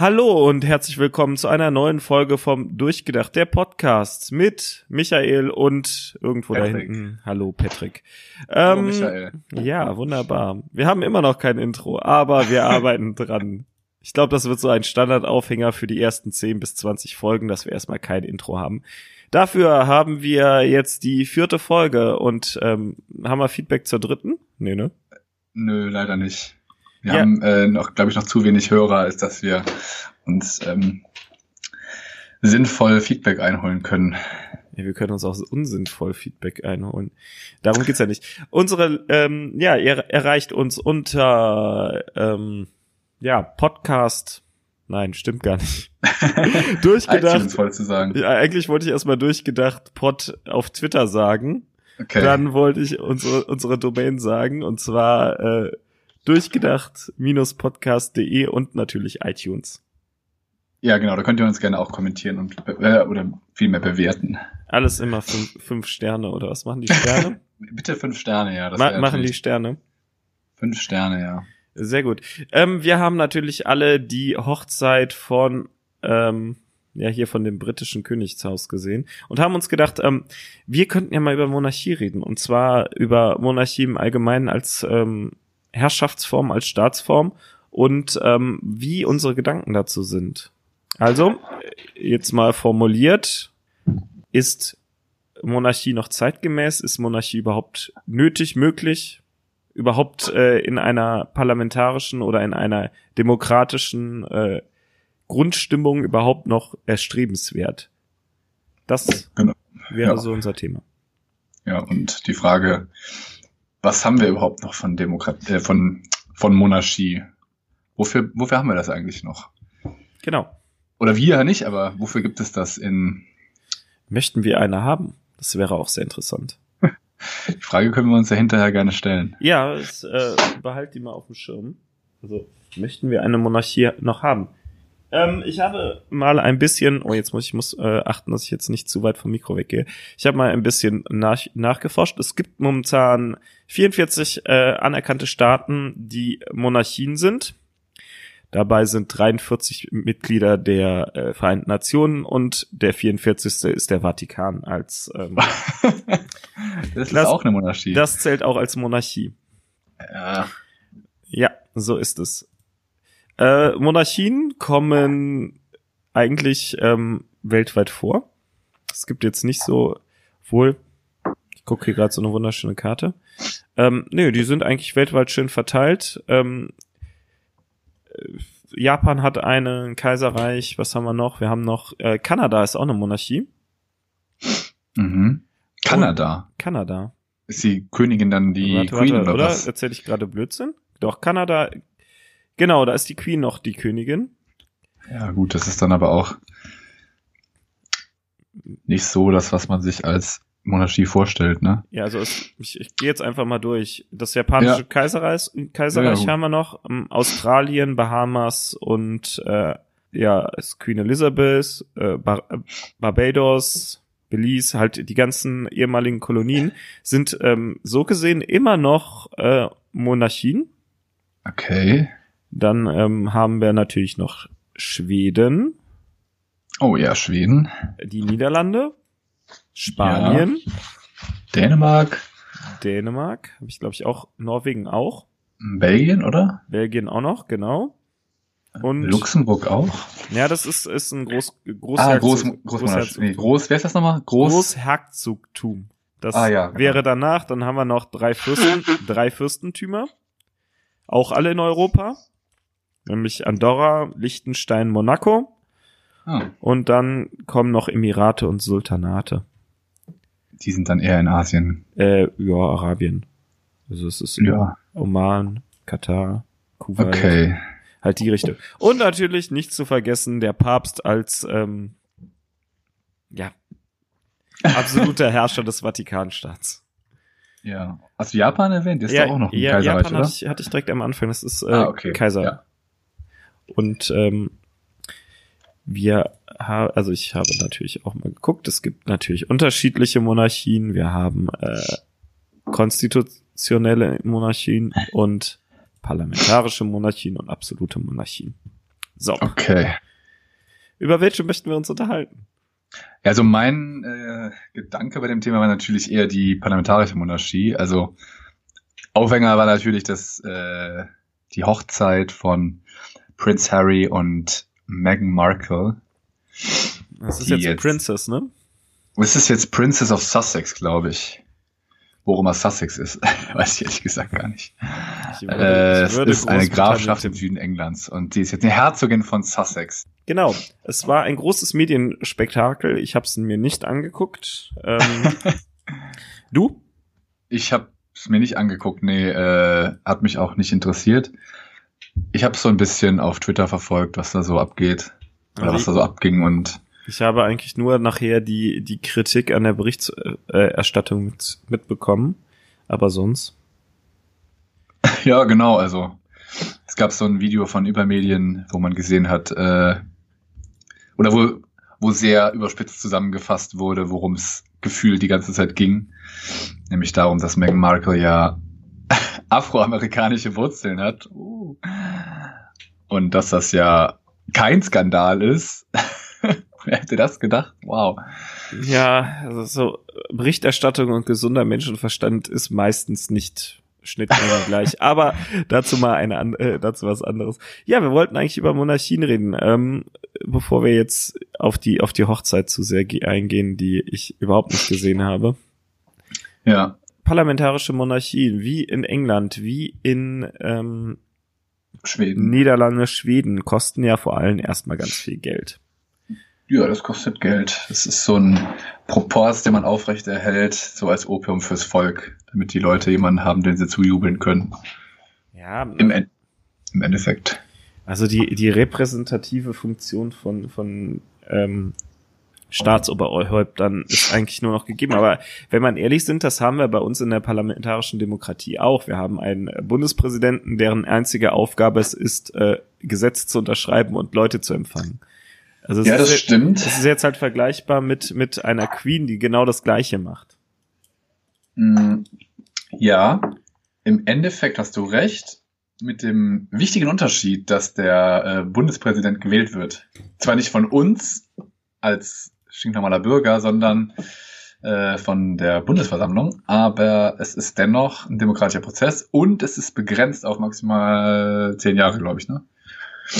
Hallo und herzlich willkommen zu einer neuen Folge vom Durchgedacht der Podcast mit Michael und irgendwo Patrick. da hinten. Hallo Patrick. Hallo Ähm, Michael. Ja, wunderbar. Wir haben immer noch kein Intro, aber wir arbeiten dran. Ich glaube, das wird so ein Standardaufhänger für die ersten 10 bis 20 Folgen, dass wir erstmal kein Intro haben. Dafür haben wir jetzt die vierte Folge und ähm, haben wir Feedback zur dritten? Nee, ne? Nö, leider nicht. Wir Ja. haben äh, noch, glaube ich, noch zu wenig Hörer, als dass wir uns ähm, sinnvoll Feedback einholen können. Ja, wir können uns auch unsinnvoll Feedback einholen. Darum geht's ja nicht. Unsere, ähm, ja, ihr erreicht uns unter, ähm, ja, Podcast. Nein, stimmt gar nicht. durchgedacht. zu sagen. Ja, eigentlich wollte ich erstmal durchgedacht Pod auf Twitter sagen. Okay. Dann wollte ich unsere, unsere Domain sagen und zwar äh, durchgedacht-podcast.de und natürlich iTunes. ja, genau, da könnt ihr uns gerne auch kommentieren und äh, oder vielmehr bewerten. Alles immer fünf, fünf Sterne oder was machen die Sterne? Bitte fünf Sterne, ja. Das Ma machen die Sterne. fünf Sterne, ja. Sehr gut. Ähm, wir haben natürlich alle die Hochzeit von, ähm, ja, hier von dem britischen Königshaus gesehen und haben uns gedacht, ähm, wir könnten ja mal über Monarchie reden und zwar über Monarchie im Allgemeinen als ähm, Herrschaftsform, als Staatsform und ähm, wie unsere Gedanken dazu sind. Also, jetzt mal formuliert, ist Monarchie noch zeitgemäß? Ist Monarchie überhaupt nötig, möglich? überhaupt äh, in einer parlamentarischen oder in einer demokratischen äh, Grundstimmung überhaupt noch erstrebenswert? Das Genau. wäre Ja. so unser Thema. Ja, und die Frage, was haben wir überhaupt noch von Demokratie, äh, von, von Monarchie? Wofür, wofür haben wir das eigentlich noch? Genau. Oder wir nicht, aber wofür gibt es das in, Möchten wir eine haben? Das wäre auch sehr interessant. die Frage können wir uns ja hinterher gerne stellen. Ja, es, äh, behalt die mal auf dem Schirm. Also, möchten wir eine Monarchie noch haben? Ähm, ich habe mal ein bisschen, oh, jetzt muss ich muss äh, achten, dass ich jetzt nicht zu weit vom Mikro weggehe. Ich habe mal ein bisschen nach, nachgeforscht. Es gibt momentan 44 äh, anerkannte Staaten, die Monarchien sind. Dabei sind 43 Mitglieder der äh, Vereinten Nationen und der 44. ist der Vatikan als ähm, das ist auch eine Monarchie. das zählt auch als Monarchie. ja, Ja, so ist es. Äh, Monarchien kommen eigentlich ähm, weltweit vor. Es gibt jetzt nicht so, wohl, ich gucke hier gerade so eine wunderschöne Karte. Ähm, nö, die sind eigentlich weltweit schön verteilt. Ähm, äh, Japan hat eine, ein Kaiserreich, was haben wir noch? Wir haben noch, äh, Kanada ist auch eine Monarchie. mhm. Kanada. Kanada. Ist die Königin dann die warte, Queen warte, oder, oder? was? Erzähle ich gerade Blödsinn? Doch, Kanada, genau, da ist die Queen noch die Königin. Ja, gut, das ist dann aber auch nicht so das, was man sich als Monarchie vorstellt, ne? Ja, also es, ich, ich gehe jetzt einfach mal durch. Das japanische Ja. Kaiserreich, Kaiserreich Ja, haben wir noch, ähm, Australien, Bahamas und äh, ja, ist Queen Elizabeth, äh, Bar Barbados, Belize, halt die ganzen ehemaligen Kolonien sind ähm, so gesehen immer noch äh, Monarchien. Okay. Dann ähm, haben wir natürlich noch Schweden, Oh ja, Schweden, die Niederlande, Spanien, Dänemark, Dänemark, habe ich glaube ich auch, Norwegen auch. Belgien, oder? Belgien auch noch, genau. Und Luxemburg auch. ja, das ist, ist ein Groß, Groß, Ah, Groß, Großmonarchie. Nee, Groß, wer ist das nochmal? Groß. Großherzogtum. Das Ah, ja, genau. wäre danach, dann haben wir noch drei Fürsten, drei Fürstentümer. Auch alle in Europa. Nämlich Andorra, Liechtenstein, Monaco. Ah, Und dann kommen noch Emirate und Sultanate. die sind dann eher in Asien. Äh, ja, Arabien. Also es ist Ja. Oman, Katar, Kuwait. Okay. Halt die Richtung. Und natürlich nicht zu vergessen, der Papst als ähm, ja absoluter Herrscher des Vatikanstaats. Ja. Hast du Japan erwähnt? Das ist ja, doch auch noch ein ja, Kaiserreich, Japan oder? hatte ich, hatte ich direkt am Anfang. Das ist äh, ah, okay. Kaiser. Ja. Und ähm, wir haben, also ich habe natürlich auch mal geguckt. Es gibt natürlich unterschiedliche Monarchien. Wir haben äh, konstitutionelle Monarchien und parlamentarische Monarchien und absolute Monarchien. So. Okay. Über welche möchten wir uns unterhalten? Also mein äh, Gedanke bei dem Thema war natürlich eher die parlamentarische Monarchie. Also Aufhänger war natürlich das äh, die Hochzeit von Prince Harry und Meghan Markle. Das ist jetzt, jetzt Princess, ne? Es ist jetzt Princess of Sussex, glaube ich. Worum er Sussex ist, weiß ich ehrlich gesagt gar nicht. Würde, äh, es ist eine Grafschaft im Süden Englands und sie ist jetzt eine Herzogin von Sussex. Genau, es war ein großes Medienspektakel. Ich habe es mir nicht angeguckt. Ähm, du? Ich habe es mir nicht angeguckt. Nee, äh, hat mich auch nicht interessiert. Ich habe so ein bisschen auf Twitter verfolgt, was da so abgeht oder was da so abging und ich habe eigentlich nur nachher die, die Kritik an der Berichterstattung mit, mitbekommen, aber sonst. Ja, genau, also es gab so ein Video von Übermedien, wo man gesehen hat, äh, oder wo, wo sehr überspitzt zusammengefasst wurde, worum es gefühlt die ganze Zeit ging. Nämlich darum, dass Meghan Markle ja afroamerikanische Wurzeln hat. Und dass das ja kein Skandal ist. Wer hätte das gedacht? Wow. Ja, also so Berichterstattung und gesunder Menschenverstand ist meistens nicht Schnittmenge gleich. Aber dazu mal eine äh, dazu was anderes. Ja, wir wollten eigentlich über Monarchien reden, ähm, bevor wir jetzt auf die auf die Hochzeit zu sehr eingehen, die ich überhaupt nicht gesehen habe. Ja. Parlamentarische Monarchien, wie in England, wie in ähm, Schweden. Niederlande, Schweden, kosten ja vor allem erstmal ganz viel Geld. Ja, das kostet Geld. Das ist so ein Propors, den man aufrechterhält, so als Opium fürs Volk, damit die Leute jemanden haben, den sie zujubeln können. Ja. Im, en im Endeffekt. Also die, die repräsentative Funktion von, von ähm, Staatsoberhäuptern ist eigentlich nur noch gegeben. Aber wenn man ehrlich sind, das haben wir bei uns in der parlamentarischen Demokratie auch. Wir haben einen Bundespräsidenten, deren einzige Aufgabe es ist, äh, Gesetze zu unterschreiben und Leute zu empfangen. Also ja, das jetzt, stimmt. Das ist jetzt halt vergleichbar mit, mit einer Queen, die genau das Gleiche macht. Mm, ja, im Endeffekt hast du recht, mit dem wichtigen Unterschied, dass der äh, Bundespräsident gewählt wird. Zwar nicht von uns als stinknormaler Bürger, sondern äh, von der Bundesversammlung, aber es ist dennoch ein demokratischer Prozess und es ist begrenzt auf maximal zehn Jahre, glaube ich, ne?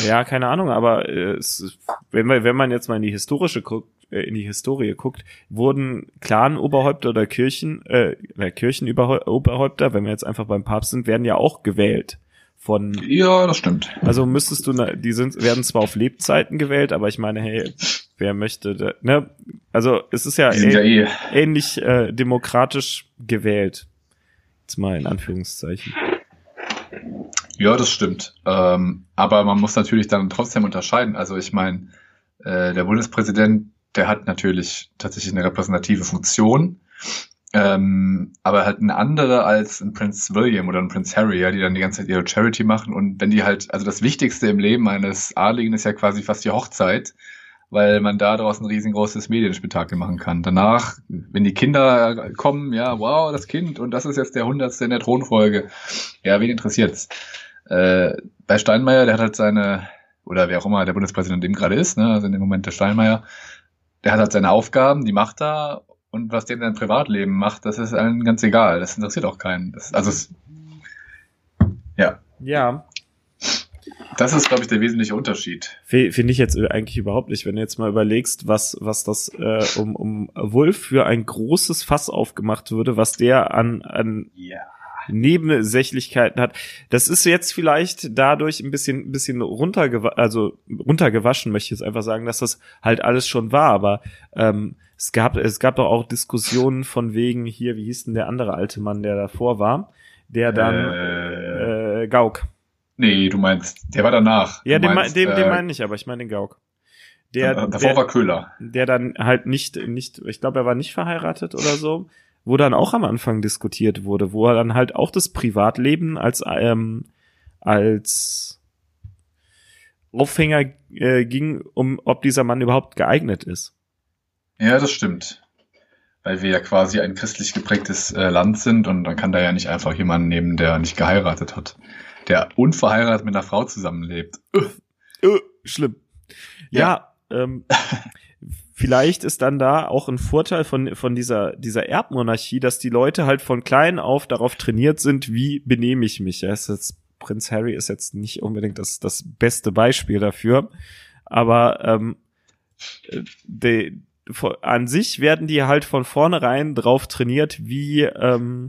Ja, keine Ahnung, aber äh, es, wenn, man, wenn man jetzt mal in die historische guckt, äh, in die Historie guckt, wurden Clan-Oberhäupter oder Kirchen, äh, Kirchenoberhäupter, wenn wir jetzt einfach beim Papst sind, werden ja auch gewählt von. Ja, das stimmt. Also müsstest du, die sind, werden zwar auf Lebzeiten gewählt, aber ich meine, hey, wer möchte, ne? Also es ist ja, ja eh. ähnlich äh, demokratisch gewählt. Jetzt mal in Anführungszeichen. Ja, das stimmt. Ähm, aber man muss natürlich dann trotzdem unterscheiden. Also ich meine, äh, der Bundespräsident, der hat natürlich tatsächlich eine repräsentative Funktion, ähm, aber halt eine andere als ein Prince William oder ein Prince Harry, ja, die dann die ganze Zeit ihre Charity machen. Und wenn die halt, also das Wichtigste im Leben eines Adligen ist ja quasi fast die Hochzeit weil man da daraus ein riesengroßes Medienspektakel machen kann. Danach, wenn die Kinder kommen, ja, wow, das Kind und das ist jetzt der hundertste in der Thronfolge. Ja, wen interessiert's? Äh, bei Steinmeier, der hat halt seine, oder wer auch immer der Bundespräsident dem gerade ist, ne, also in dem Moment der Steinmeier, der hat halt seine Aufgaben, die macht er und was der in seinem Privatleben macht, das ist allen ganz egal. Das interessiert auch keinen. Das, also es, ja. Ja, das ist, glaube ich, der wesentliche Unterschied. Finde ich jetzt eigentlich überhaupt nicht. Wenn du jetzt mal überlegst, was, was das äh, um, um Wolf für ein großes Fass aufgemacht würde, was der an, an ja. Nebensächlichkeiten hat. Das ist jetzt vielleicht dadurch ein bisschen, ein bisschen runtergewa also runtergewaschen, möchte ich jetzt einfach sagen, dass das halt alles schon war. Aber ähm, es gab, es gab doch auch Diskussionen von wegen hier, wie hieß denn der andere alte Mann, der davor war, der dann äh, äh Gauk Nee, du meinst, der war danach. Ja, den, meinst, den, äh, den meine ich, aber ich meine den Gauk. Der, davor der, war Köhler. Der dann halt nicht, nicht, ich glaube, er war nicht verheiratet oder so, wo dann auch am Anfang diskutiert wurde, wo er dann halt auch das Privatleben als, ähm, als Aufhänger äh, ging, um ob dieser Mann überhaupt geeignet ist. Ja, das stimmt. Weil wir ja quasi ein christlich geprägtes äh, Land sind und dann kann da ja nicht einfach jemanden nehmen, der nicht geheiratet hat der unverheiratet mit einer Frau zusammenlebt. Äh, schlimm. Ja, ja ähm, vielleicht ist dann da auch ein Vorteil von, von dieser, dieser Erbmonarchie, dass die Leute halt von klein auf darauf trainiert sind, wie benehme ich mich. Ja, jetzt, Prinz Harry ist jetzt nicht unbedingt das, das beste Beispiel dafür, aber ähm, de, an sich werden die halt von vornherein drauf trainiert, wie ähm,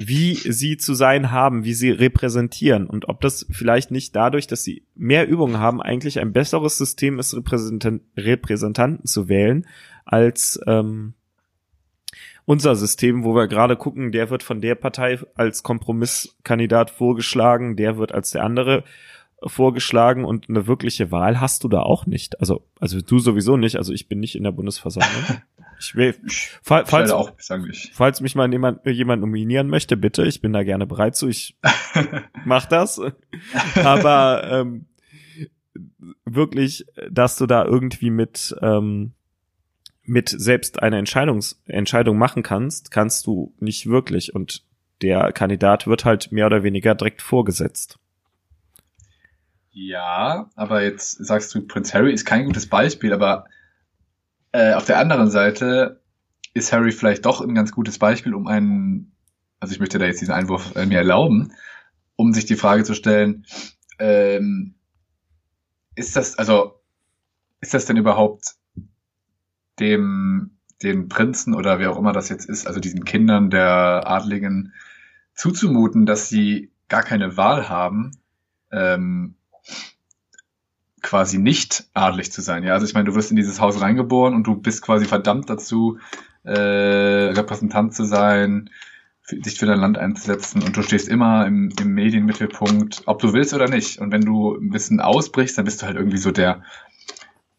wie sie zu sein haben, wie sie repräsentieren und ob das vielleicht nicht dadurch, dass sie mehr Übungen haben, eigentlich ein besseres System ist, Repräsentan Repräsentanten zu wählen, als ähm, unser System, wo wir gerade gucken, der wird von der Partei als Kompromisskandidat vorgeschlagen, der wird als der andere vorgeschlagen und eine wirkliche Wahl hast du da auch nicht. Also, also du sowieso nicht. Also ich bin nicht in der Bundesversammlung. Ich will, fall, falls, auch, falls mich mal jemand, jemand nominieren möchte, bitte, ich bin da gerne bereit zu. Ich mach das. Aber ähm, wirklich, dass du da irgendwie mit ähm, mit selbst eine Entscheidungs Entscheidung machen kannst, kannst du nicht wirklich. Und der Kandidat wird halt mehr oder weniger direkt vorgesetzt. Ja, aber jetzt sagst du, Prinz Harry ist kein gutes Beispiel, aber äh, auf der anderen Seite ist Harry vielleicht doch ein ganz gutes Beispiel, um einen, also ich möchte da jetzt diesen Einwurf äh, mir erlauben, um sich die Frage zu stellen, ähm, ist das, also, ist das denn überhaupt dem, den Prinzen oder wer auch immer das jetzt ist, also diesen Kindern der Adligen zuzumuten, dass sie gar keine Wahl haben, ähm, quasi nicht adlig zu sein. Ja, also ich meine, du wirst in dieses Haus reingeboren und du bist quasi verdammt dazu, äh, Repräsentant zu sein, dich für dein Land einzusetzen und du stehst immer im, im Medienmittelpunkt, ob du willst oder nicht. Und wenn du ein bisschen ausbrichst, dann bist du halt irgendwie so der,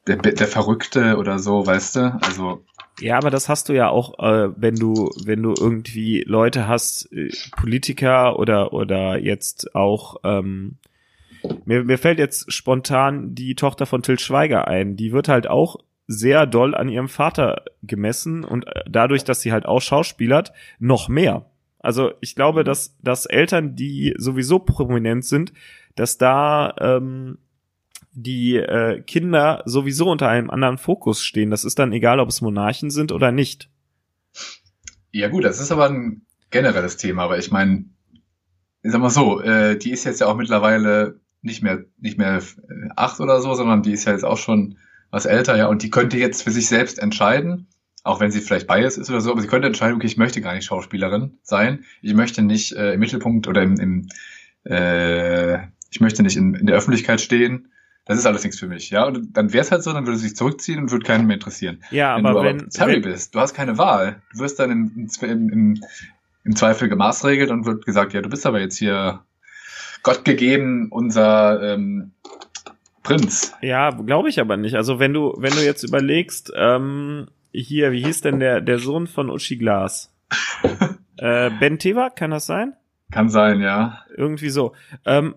der, der Verrückte oder so, weißt du? Also ja, aber das hast du ja auch, äh, wenn du, wenn du irgendwie Leute hast, äh, Politiker oder oder jetzt auch ähm, mir, mir fällt jetzt spontan die Tochter von Till Schweiger ein. Die wird halt auch sehr doll an ihrem Vater gemessen und äh, dadurch, dass sie halt auch schauspielert, noch mehr. Also ich glaube, dass, dass Eltern, die sowieso prominent sind, dass da ähm, die äh, Kinder sowieso unter einem anderen Fokus stehen. Das ist dann egal, ob es Monarchen sind oder nicht. Ja gut, das ist aber ein generelles Thema, aber ich meine, ich sag mal so, äh, die ist jetzt ja auch mittlerweile nicht mehr, nicht mehr äh, acht oder so, sondern die ist ja jetzt auch schon was älter, ja, und die könnte jetzt für sich selbst entscheiden, auch wenn sie vielleicht bias ist oder so, aber sie könnte entscheiden, okay, ich möchte gar nicht Schauspielerin sein, ich möchte nicht äh, im Mittelpunkt oder im, im äh, ich möchte nicht in, in der Öffentlichkeit stehen. Das ist alles nichts für mich, ja. Und dann wäre es halt so, dann würde sie sich zurückziehen und würde keinen mehr interessieren. Ja, wenn aber wenn Harry wenn, bist, du hast keine Wahl. Du wirst dann im, im, im, im Zweifel gemaßregelt und wird gesagt, ja, du bist aber jetzt hier Gott gegeben unser ähm, Prinz. Ja, glaube ich aber nicht. Also wenn du, wenn du jetzt überlegst, ähm, hier, wie hieß denn der, der Sohn von Uschi Glas? äh, ben Teva, kann das sein? Kann sein, ja. Irgendwie so. Ähm,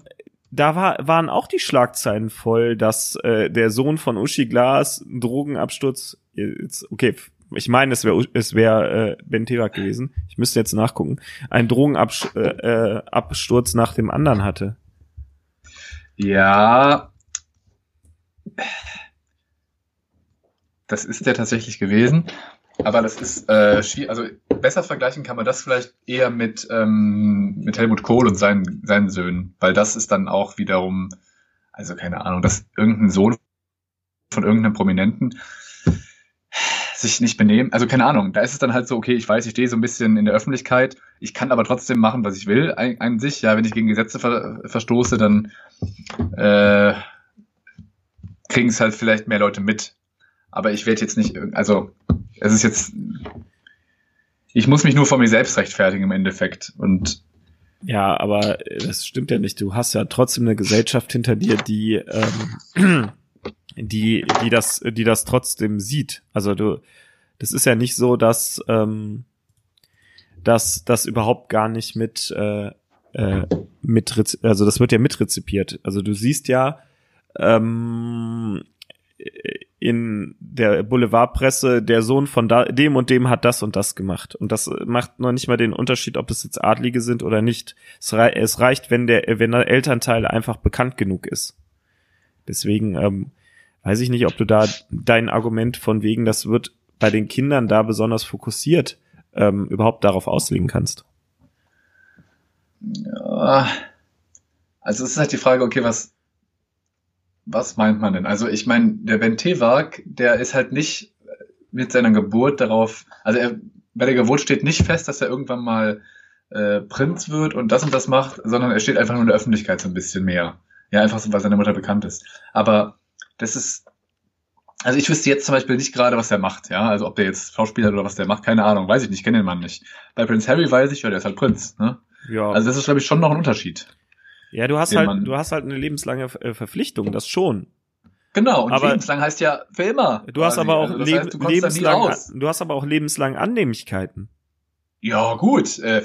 da war, waren auch die Schlagzeilen voll, dass äh, der Sohn von Uschi Glas Drogenabsturz, jetzt, okay, ich meine, es wäre es wär, äh, Ben Tewak gewesen. Ich müsste jetzt nachgucken. Ein Drogenabsturz äh, äh nach dem anderen hatte. Ja. Das ist der tatsächlich gewesen. Aber das ist äh. Also besser vergleichen kann man das vielleicht eher mit, ähm, mit Helmut Kohl und seinen, seinen Söhnen. Weil das ist dann auch wiederum, also keine Ahnung, dass irgendein Sohn von irgendeinem Prominenten sich nicht benehmen. Also keine Ahnung, da ist es dann halt so, okay, ich weiß, ich stehe so ein bisschen in der Öffentlichkeit, ich kann aber trotzdem machen, was ich will an, sich. Ja, wenn ich gegen Gesetze ver verstoße, dann äh, kriegen es halt vielleicht mehr Leute mit. Aber ich werde jetzt nicht, also es ist jetzt, ich muss mich nur vor mir selbst rechtfertigen im Endeffekt. Und ja, aber das stimmt ja nicht. Du hast ja trotzdem eine Gesellschaft hinter dir, die ähm, die, die das, die das trotzdem sieht. Also du, das ist ja nicht so, dass, ähm, dass das überhaupt gar nicht mit, äh, äh, mit, also das wird ja mitrezipiert. Also du siehst ja, ähm, in der Boulevardpresse, der Sohn von da, dem und dem hat das und das gemacht. Und das macht noch nicht mal den Unterschied, ob es jetzt Adlige sind oder nicht. Es, rei es reicht, wenn der, wenn der Elternteil einfach bekannt genug ist. Deswegen ähm, weiß ich nicht, ob du da dein Argument von wegen, das wird bei den Kindern da besonders fokussiert, ähm, überhaupt darauf auslegen kannst. Ja, also es ist halt die Frage, okay, was, was meint man denn? Also ich meine, der Ben Tewak, der ist halt nicht mit seiner Geburt darauf, also er, bei der Geburt steht nicht fest, dass er irgendwann mal äh, Prinz wird und das und das macht, sondern er steht einfach nur in der Öffentlichkeit so ein bisschen mehr. Ja, einfach so, weil seine Mutter bekannt ist. Aber das ist, also ich wüsste jetzt zum Beispiel nicht gerade, was er macht, ja. Also ob der jetzt Schauspieler oder was der macht, keine Ahnung, weiß ich nicht, kenne den Mann nicht. Bei Prince Harry weiß ich, ja, der ist halt Prinz, ne? Ja. Also das ist, glaube ich, schon noch ein Unterschied. Ja, du hast halt, du hast halt eine lebenslange äh, Verpflichtung, das schon. Genau, und aber lebenslang heißt ja für immer. Du hast aber auch also leb heißt, du lebenslang, du hast aber auch lebenslang Annehmlichkeiten. Ja, gut. Äh,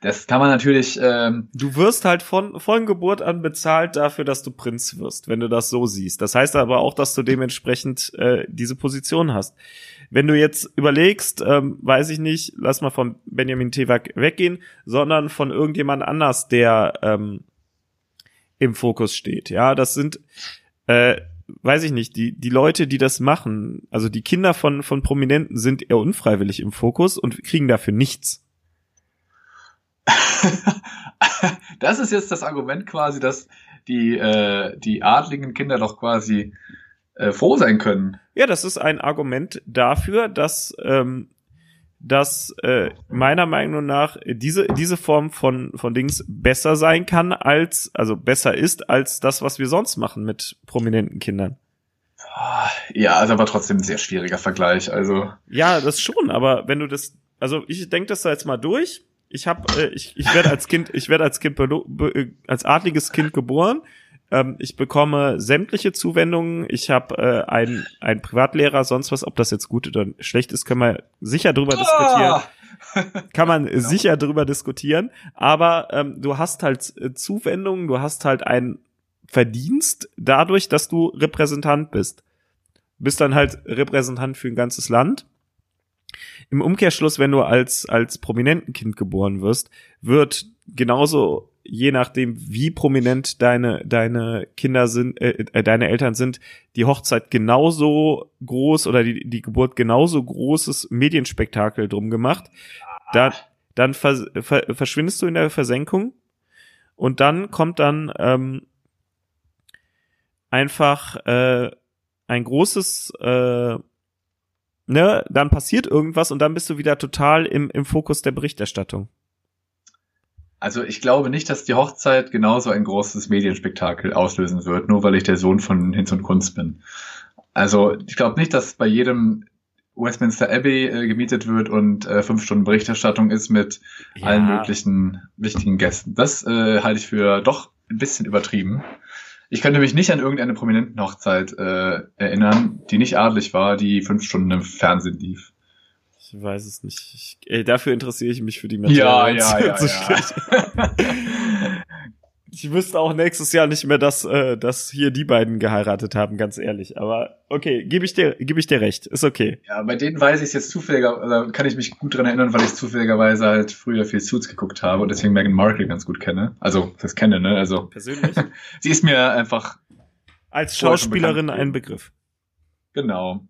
das kann man natürlich. Ähm du wirst halt von, von Geburt an bezahlt dafür, dass du Prinz wirst, wenn du das so siehst. Das heißt aber auch, dass du dementsprechend äh, diese Position hast. Wenn du jetzt überlegst, ähm, weiß ich nicht, lass mal von Benjamin Tewak weggehen, sondern von irgendjemand anders, der ähm, im Fokus steht. Ja, das sind, äh, weiß ich nicht, die, die Leute, die das machen, also die Kinder von, von Prominenten sind eher unfreiwillig im Fokus und kriegen dafür nichts. das ist jetzt das Argument quasi, dass die, äh, die adligen Kinder doch quasi äh, froh sein können. Ja, das ist ein Argument dafür, dass, ähm, dass äh, meiner Meinung nach diese, diese Form von, von Dings besser sein kann als, also besser ist als das, was wir sonst machen mit prominenten Kindern. Ja, also aber trotzdem ein sehr schwieriger Vergleich. Also ja, das schon. Aber wenn du das, also ich denke das da jetzt mal durch ich habe, äh, ich, ich werde als Kind, ich werde als Kind äh, als adliges Kind geboren. Ähm, ich bekomme sämtliche Zuwendungen. Ich habe äh, einen, einen Privatlehrer, sonst was. Ob das jetzt gut oder schlecht ist, können wir sicher drüber diskutieren. Kann man genau. sicher drüber diskutieren. Aber ähm, du hast halt äh, Zuwendungen, du hast halt einen Verdienst dadurch, dass du Repräsentant bist. Bist dann halt Repräsentant für ein ganzes Land im Umkehrschluss, wenn du als, als prominenten Kind geboren wirst, wird genauso je nachdem, wie prominent deine, deine Kinder sind, äh, äh, deine Eltern sind, die Hochzeit genauso groß oder die, die Geburt genauso großes Medienspektakel drum gemacht. Da, dann vers, ver, verschwindest du in der Versenkung und dann kommt dann ähm, einfach äh, ein großes äh, ne, dann passiert irgendwas und dann bist du wieder total im, im Fokus der Berichterstattung. Also ich glaube nicht, dass die Hochzeit genauso ein großes Medienspektakel auslösen wird, nur weil ich der Sohn von Hinz und Kunst bin. Also ich glaube nicht, dass bei jedem Westminster Abbey äh, gemietet wird und äh, fünf Stunden Berichterstattung ist mit ja. allen möglichen wichtigen Gästen. Das äh, halte ich für doch ein bisschen übertrieben. Ich könnte mich nicht an irgendeine prominenten Hochzeit äh, erinnern, die nicht adlig war, die fünf Stunden im Fernsehen lief. Ich weiß es nicht. Ich, ey, dafür interessiere ich mich für die Materie. Ja, ja, ja, ja. ich wüsste auch nächstes Jahr nicht mehr, dass, äh, dass hier die beiden geheiratet haben, ganz ehrlich. Aber okay, gebe ich dir, gebe ich dir recht, ist okay. Ja, bei denen weiß ich es jetzt zufälliger, oder kann ich mich gut dran erinnern, weil ich zufälligerweise halt früher viel Suits geguckt habe und deswegen Meghan Markle ganz gut kenne. Also das kenne, ne? Also persönlich. sie ist mir einfach als Schauspielerin ein Begriff. Genau.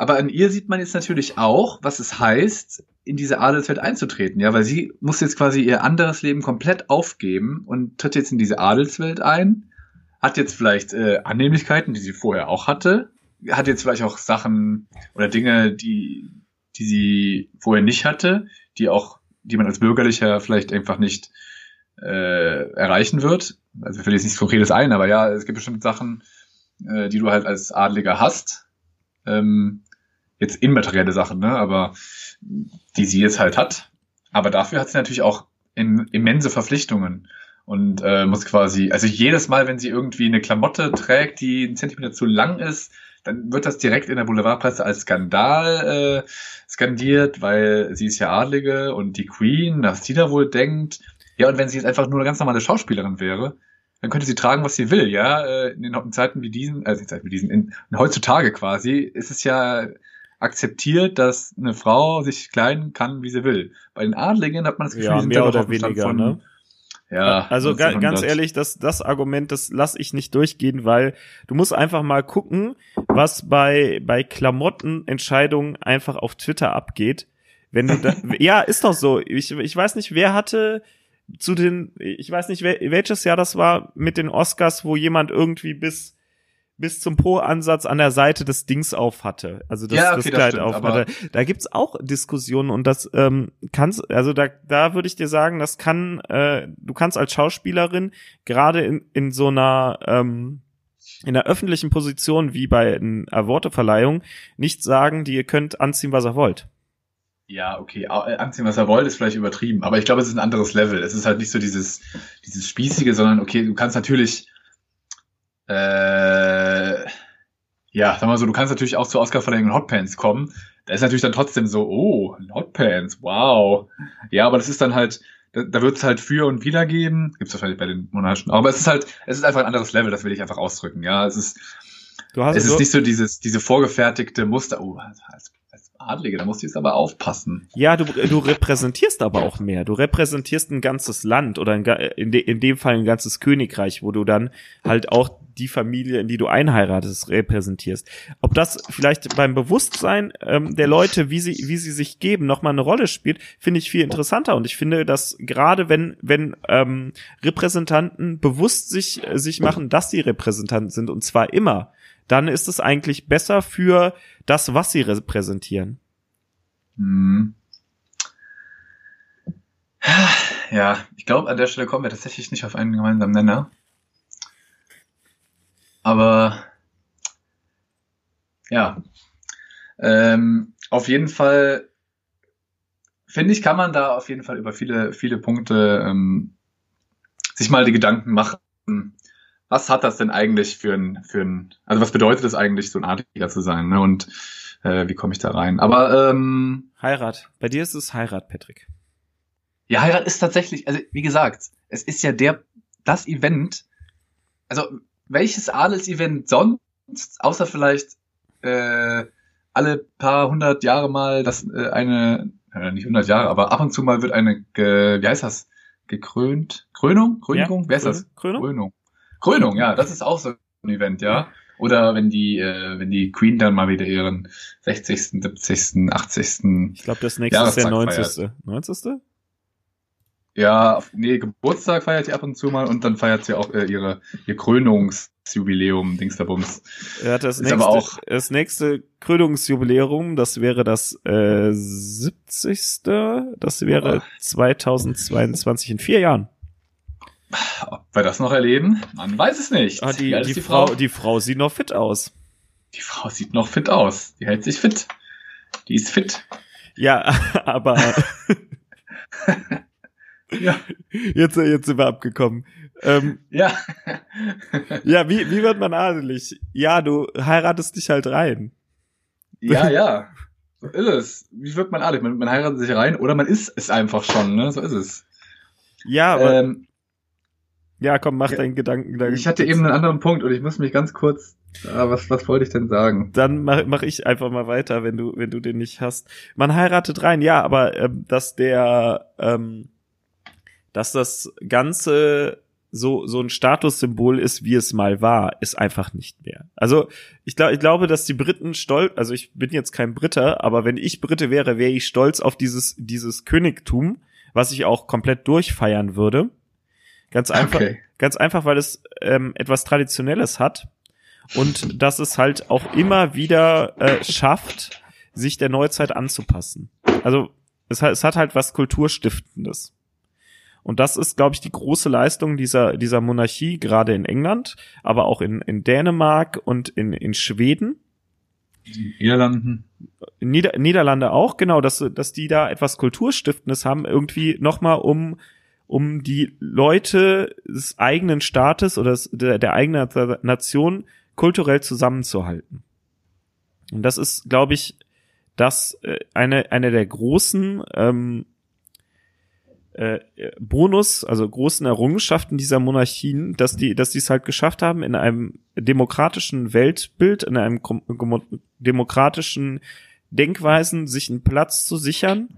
Aber an ihr sieht man jetzt natürlich auch, was es heißt, in diese Adelswelt einzutreten, ja, weil sie muss jetzt quasi ihr anderes Leben komplett aufgeben und tritt jetzt in diese Adelswelt ein, hat jetzt vielleicht äh, Annehmlichkeiten, die sie vorher auch hatte, hat jetzt vielleicht auch Sachen oder Dinge, die, die sie vorher nicht hatte, die auch, die man als Bürgerlicher vielleicht einfach nicht äh, erreichen wird. Also ich will jetzt nichts Konkretes ein, aber ja, es gibt bestimmt Sachen, äh, die du halt als Adliger hast. Ähm, jetzt immaterielle Sachen, ne? Aber die sie jetzt halt hat. Aber dafür hat sie natürlich auch in, immense Verpflichtungen und äh, muss quasi, also jedes Mal, wenn sie irgendwie eine Klamotte trägt, die einen Zentimeter zu lang ist, dann wird das direkt in der Boulevardpresse als Skandal äh, skandiert, weil sie ist ja Adlige und die Queen, was sie da wohl denkt. Ja, und wenn sie jetzt einfach nur eine ganz normale Schauspielerin wäre, dann könnte sie tragen, was sie will, ja. Äh, in den Zeiten wie diesen, also in Zeiten wie diesen, in, in heutzutage quasi, ist es ja akzeptiert, dass eine Frau sich kleiden kann, wie sie will. Bei den Adligen hat man das Gefühl, ja, mehr oder weniger, von, ne? Ja. Also ga, ganz ehrlich, das, das Argument, das lass ich nicht durchgehen, weil du musst einfach mal gucken, was bei, bei Klamottenentscheidungen einfach auf Twitter abgeht. Wenn du da, ja, ist doch so. Ich, ich weiß nicht, wer hatte zu den, ich weiß nicht, welches Jahr das war mit den Oscars, wo jemand irgendwie bis bis zum Po-Ansatz an der Seite des Dings auf hatte. Also das, ja, okay, das Kleid das stimmt, auf hatte. Da gibt's auch Diskussionen und das ähm, kannst, also da, da würde ich dir sagen, das kann, äh, du kannst als Schauspielerin gerade in, in so einer ähm, in der öffentlichen Position wie bei einer Aworteverleihung nicht sagen, die ihr könnt anziehen, was ihr wollt. Ja, okay, äh, anziehen, was er wollt, ist vielleicht übertrieben, aber ich glaube, es ist ein anderes Level. Es ist halt nicht so dieses, dieses Spießige, sondern okay, du kannst natürlich äh, ja, sag mal so, du kannst natürlich auch zu Oscar-Verleihung in Hotpants kommen. Da ist natürlich dann trotzdem so, oh, Hotpants, wow. Ja, aber das ist dann halt, da, da wird es halt für und wieder geben. Gibt's wahrscheinlich bei den Monarchen. Aber es ist halt, es ist einfach ein anderes Level, das will ich einfach ausdrücken. Ja, es ist, du hast, es ist nicht so dieses, diese vorgefertigte Muster. Oh, als Adlige, da musst du jetzt aber aufpassen. Ja, du, du repräsentierst aber auch mehr. Du repräsentierst ein ganzes Land oder in, in, de, in dem Fall ein ganzes Königreich, wo du dann halt auch die Familie, in die du einheiratest, repräsentierst. Ob das vielleicht beim Bewusstsein ähm, der Leute, wie sie, wie sie sich geben, nochmal eine Rolle spielt, finde ich viel interessanter. Und ich finde, dass gerade wenn, wenn ähm, Repräsentanten bewusst sich, äh, sich machen, dass sie Repräsentanten sind, und zwar immer, dann ist es eigentlich besser für das, was sie repräsentieren. Hm. Ja, ich glaube, an der Stelle kommen wir tatsächlich nicht auf einen gemeinsamen Nenner. Aber ja, ähm, auf jeden Fall finde ich, kann man da auf jeden Fall über viele, viele Punkte ähm, sich mal die Gedanken machen, was hat das denn eigentlich für ein, für ein, also was bedeutet es eigentlich, so ein Adliger zu sein, ne? Und äh, wie komme ich da rein? Aber ähm, Heirat. Bei dir ist es Heirat, Patrick. Ja, Heirat ist tatsächlich, also wie gesagt, es ist ja der das Event. Also welches Adelsevent sonst, außer vielleicht äh, alle paar hundert Jahre mal, dass äh, eine, äh, nicht hundert Jahre, aber ab und zu mal wird eine, ge, wie heißt das, gekrönt? Krönung? Krönung? Ja, Wer ist das? Krönung? Krönung. Krönung, ja, das ist auch so ein Event, ja. Oder wenn die, äh, wenn die Queen dann mal wieder ihren 60., 70., 80. Ich glaube, das nächste ist der 90. 90. Ja, nee, Geburtstag feiert sie ab und zu mal und dann feiert sie auch äh, ihre, ihr Krönungsjubiläum, Dingsterbums. Ja, das nächste, aber auch das nächste Krönungsjubiläum, das wäre das äh, 70. Das wäre oh. 2022 in vier Jahren. Ob wir das noch erleben? Man weiß es nicht. Ah, die, die, die, Frau, Frau, die Frau sieht noch fit aus. Die Frau sieht noch fit aus. Die hält sich fit. Die ist fit. Ja, aber Ja. Jetzt, jetzt sind wir abgekommen. Ähm, ja. ja, wie, wie wird man adelig? Ja, du heiratest dich halt rein. Ja, ja. So ist es. Wie wird man adelig? Man, man heiratet sich rein oder man ist es einfach schon, ne? So ist es. Ja, aber. Ähm, ja, komm, mach ja, deinen Gedanken. Gedanken. Ich hatte eben einen anderen Punkt und ich muss mich ganz kurz. Ah, was, was wollte ich denn sagen? Dann mach, mach ich einfach mal weiter, wenn du, wenn du den nicht hast. Man heiratet rein, ja, aber ähm, dass der ähm, dass das Ganze so, so ein Statussymbol ist, wie es mal war, ist einfach nicht mehr. Also ich, glaube, ich glaube, dass die Briten stolz, also ich bin jetzt kein Briter, aber wenn ich Brite wäre, wäre ich stolz auf dieses, dieses Königtum, was ich auch komplett durchfeiern würde. Ganz einfach, okay. ganz einfach, weil es ähm, etwas Traditionelles hat und dass es halt auch immer wieder äh, schafft, sich der Neuzeit anzupassen. Also es hat, es hat halt was Kulturstiftendes. Und das ist, glaube ich, die große Leistung dieser, dieser Monarchie, gerade in England, aber auch in, in Dänemark und in, in Schweden. Niederlanden. Nieder Niederlande auch, genau, dass, dass die da etwas Kulturstiftendes haben, irgendwie nochmal um, um die Leute des eigenen Staates oder der, der eigenen Nation kulturell zusammenzuhalten. Und das ist, glaube ich, das äh, eine, eine der großen ähm, äh, Bonus, also großen Errungenschaften dieser Monarchien, dass die, dass die es halt geschafft haben, in einem demokratischen Weltbild, in einem demokratischen Denkweisen sich einen Platz zu sichern,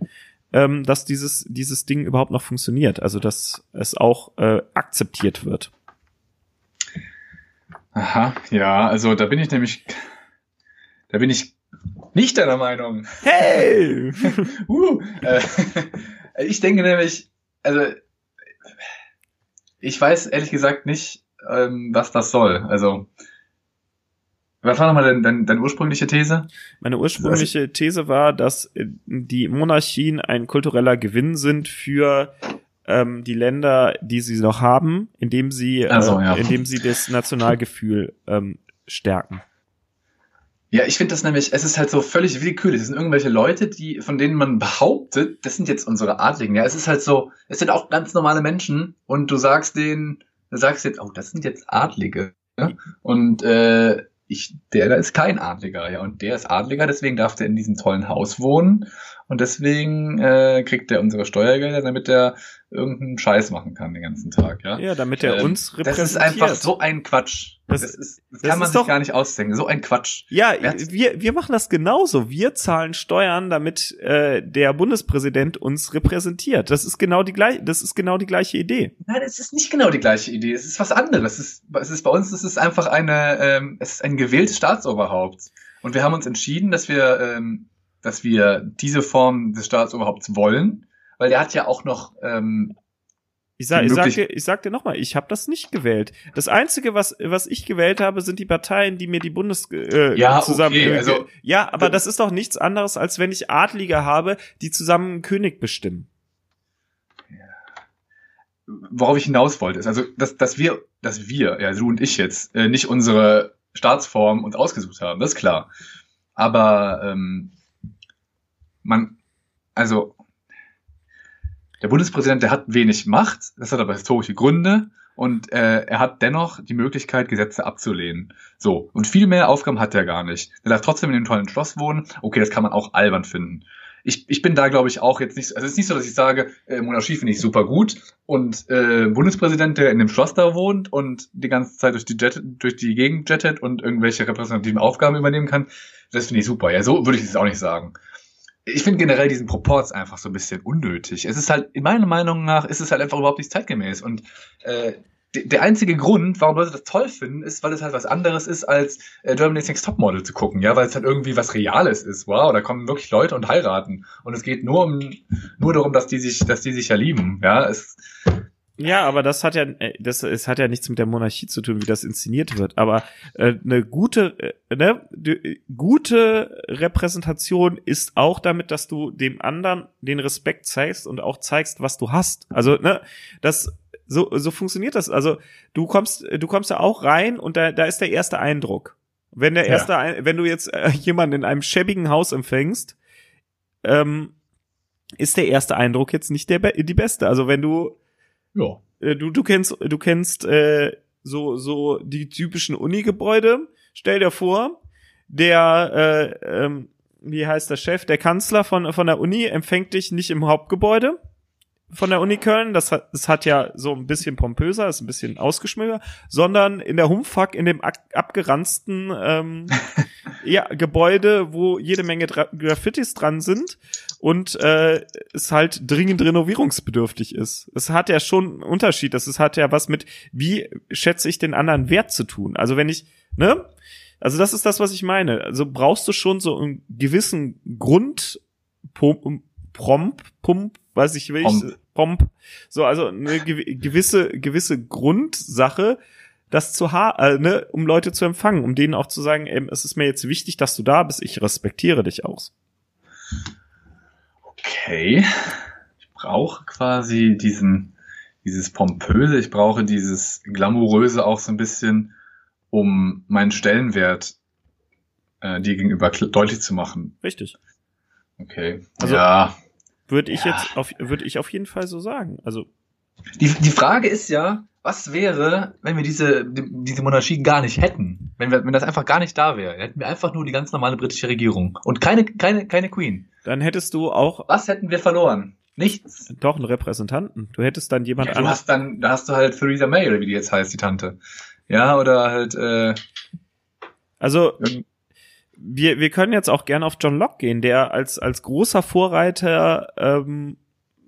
ähm, dass dieses, dieses Ding überhaupt noch funktioniert. Also dass es auch äh, akzeptiert wird. Aha, ja, also da bin ich nämlich, da bin ich nicht deiner Meinung. Hey! uh, äh, ich denke nämlich, also ich weiß ehrlich gesagt nicht, ähm, was das soll. Also was war nochmal deine, deine, deine ursprüngliche These? Meine ursprüngliche These war, dass äh, die Monarchien ein kultureller Gewinn sind für ähm, die Länder, die sie noch haben, indem sie, äh, so, ja. indem sie das Nationalgefühl ähm, stärken. Ja, ich finde das nämlich, es ist halt so völlig willkürlich. Es sind irgendwelche Leute, die, von denen man behauptet, das sind jetzt unsere Adligen. Ja, es ist halt so, es sind auch ganz normale Menschen und du sagst denen, du sagst jetzt, oh, das sind jetzt Adlige. Ja? Und äh, ich, der da ist kein Adliger, ja, und der ist Adliger, deswegen darf der in diesem tollen Haus wohnen. Und deswegen äh, kriegt er unsere Steuergelder, damit er irgendeinen Scheiß machen kann den ganzen Tag, ja. Ja, damit er Ähm, uns repräsentiert. Das ist einfach so ein Quatsch. Das- Das, ist, das, das kann man sich doch- gar nicht ausdenken. So ein Quatsch. Ja, wir, wir machen das genauso. Wir zahlen Steuern, damit äh, der Bundespräsident uns repräsentiert. Das ist genau die gleiche, das ist genau die gleiche Idee. Nein, es ist nicht genau die gleiche Idee. Es ist was anderes. Es ist, es ist bei uns, es ist einfach eine, ähm, es ist ein gewähltes Staatsoberhaupt. Und wir haben uns entschieden, dass wir, ähm, dass wir diese Form des Staatsoberhaupts wollen, weil der hat ja auch noch, ähm, Ich sag, ich sag, dir- ich sag dir nochmal, ich habe das nicht gewählt. Das einzige, was was ich gewählt habe, sind die Parteien, die mir die Bundes äh, Ja, zusammen. okay, also- ja, aber das ist doch nichts anderes, als wenn ich Adlige habe, die zusammen einen König bestimmen. worauf ich hinaus wollte, ist also, dass, dass wir, dass wir, ja, du und ich jetzt, äh, nicht unsere Staatsform uns ausgesucht haben, das ist klar. Aber ähm, man, also der Bundespräsident, der hat wenig Macht, das hat aber historische Gründe und äh, er hat dennoch die Möglichkeit, Gesetze abzulehnen. So, und viel mehr Aufgaben hat er gar nicht. Er darf trotzdem in dem tollen Schloss wohnen. Okay, das kann man auch albern finden. Ich, ich bin da, glaube ich, auch jetzt nicht, also es ist nicht so, dass ich sage, äh, Monarchie finde ich super gut und äh, Bundespräsident, der in dem Schloss da wohnt und die ganze Zeit durch die, Jet, durch die Gegend jettet und irgendwelche repräsentativen Aufgaben übernehmen kann, das finde ich super. Ja, so würde ich es auch nicht sagen. Ich finde generell diesen Proports einfach so ein bisschen unnötig. Es ist halt, in meiner Meinung nach, ist es halt einfach überhaupt nicht zeitgemäß. Und äh, de- der einzige Grund, warum Leute das toll finden, ist, weil es halt was anderes ist, als äh, Germany's Next Topmodel zu gucken, ja, weil es halt irgendwie was Reales ist. Wow, da kommen wirklich Leute und heiraten. Und es geht nur um, nur darum, dass die sich, dass die sich ja lieben, ja. Es, Ja, aber das hat ja, äh, das es hat ja nichts mit der Monarchie zu tun, wie das inszeniert wird. Aber äh, eine gute, äh, ne, die, gute Repräsentation ist auch damit, dass du dem anderen den Respekt zeigst und auch zeigst, was du hast. Also ne, das so so funktioniert das. Also du kommst, du kommst ja auch rein und da da ist der erste Eindruck. Wenn der Ja. erste, Ein- wenn du jetzt äh, jemanden in einem schäbigen Haus empfängst, ähm, ist der erste Eindruck jetzt nicht der die beste. Also wenn du ja. äh, du, du kennst, du kennst äh, so, so die typischen Uni-Gebäude. Stell dir vor, der, äh, ähm, wie heißt der Chef, der Kanzler von, von der Uni empfängt dich nicht im Hauptgebäude von der Uni Köln, das hat, das hat ja so ein bisschen pompöser, ist ein bisschen ausgeschmückter, sondern in der Humfuck, in dem ab, abgeranzten ähm, ja, Gebäude, wo jede Menge Dra Graffitis dran sind und äh, es halt dringend renovierungsbedürftig ist. Es hat ja schon einen Unterschied. Das ist, hat ja was mit, wie schätze ich den anderen Wert zu tun. Also wenn ich, ne? Also das ist das, was ich meine. Also brauchst du schon so einen gewissen Grund, Pump, Promp, Pump, weiß ich will, Pomp. Pomp. So, also eine gew- gewisse, gewisse Grundsache, das zu ha äh, ne, um Leute zu empfangen, um denen auch zu sagen, ey, es ist mir jetzt wichtig, dass du da bist, ich respektiere dich auch. Okay. Ich brauche quasi diesen, dieses Pompöse, ich brauche dieses Glamouröse auch so ein bisschen, um meinen Stellenwert äh, dir gegenüber deutlich zu machen. Richtig. Okay. Also- ja. Würde ich Ja. jetzt auf, würde ich auf jeden Fall so sagen. Also, Die, die Frage ist ja, was wäre, wenn wir diese, die, diese Monarchie gar nicht hätten? Wenn, wir, wenn das einfach gar nicht da wäre? Hätten wir einfach nur die ganz normale britische Regierung und keine, keine, keine Queen. dann hättest du auch Was hätten wir verloren? Nichts. doch einen Repräsentanten. Du hättest dann jemand Ja, du hast dann, da hast du halt Theresa May, oder wie die jetzt heißt, die Tante. Ja, oder halt, äh, Also, wir, wir können jetzt auch gerne auf John Locke gehen, der als, als großer Vorreiter ähm,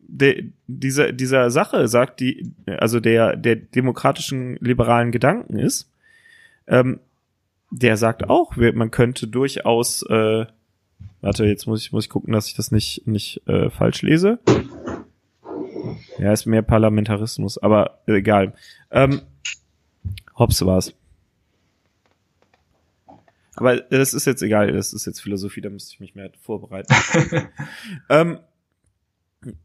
de, dieser, dieser Sache sagt, die, also der, der demokratischen liberalen Gedanken ist, ähm, der sagt auch, man könnte durchaus, äh, warte, jetzt muss ich, muss ich gucken, dass ich das nicht, nicht äh, falsch lese. Ja, ist mehr Parlamentarismus, aber egal. Ähm, Hobbes war's. Aber das ist jetzt egal, das ist jetzt Philosophie, da müsste ich mich mehr vorbereiten. ähm,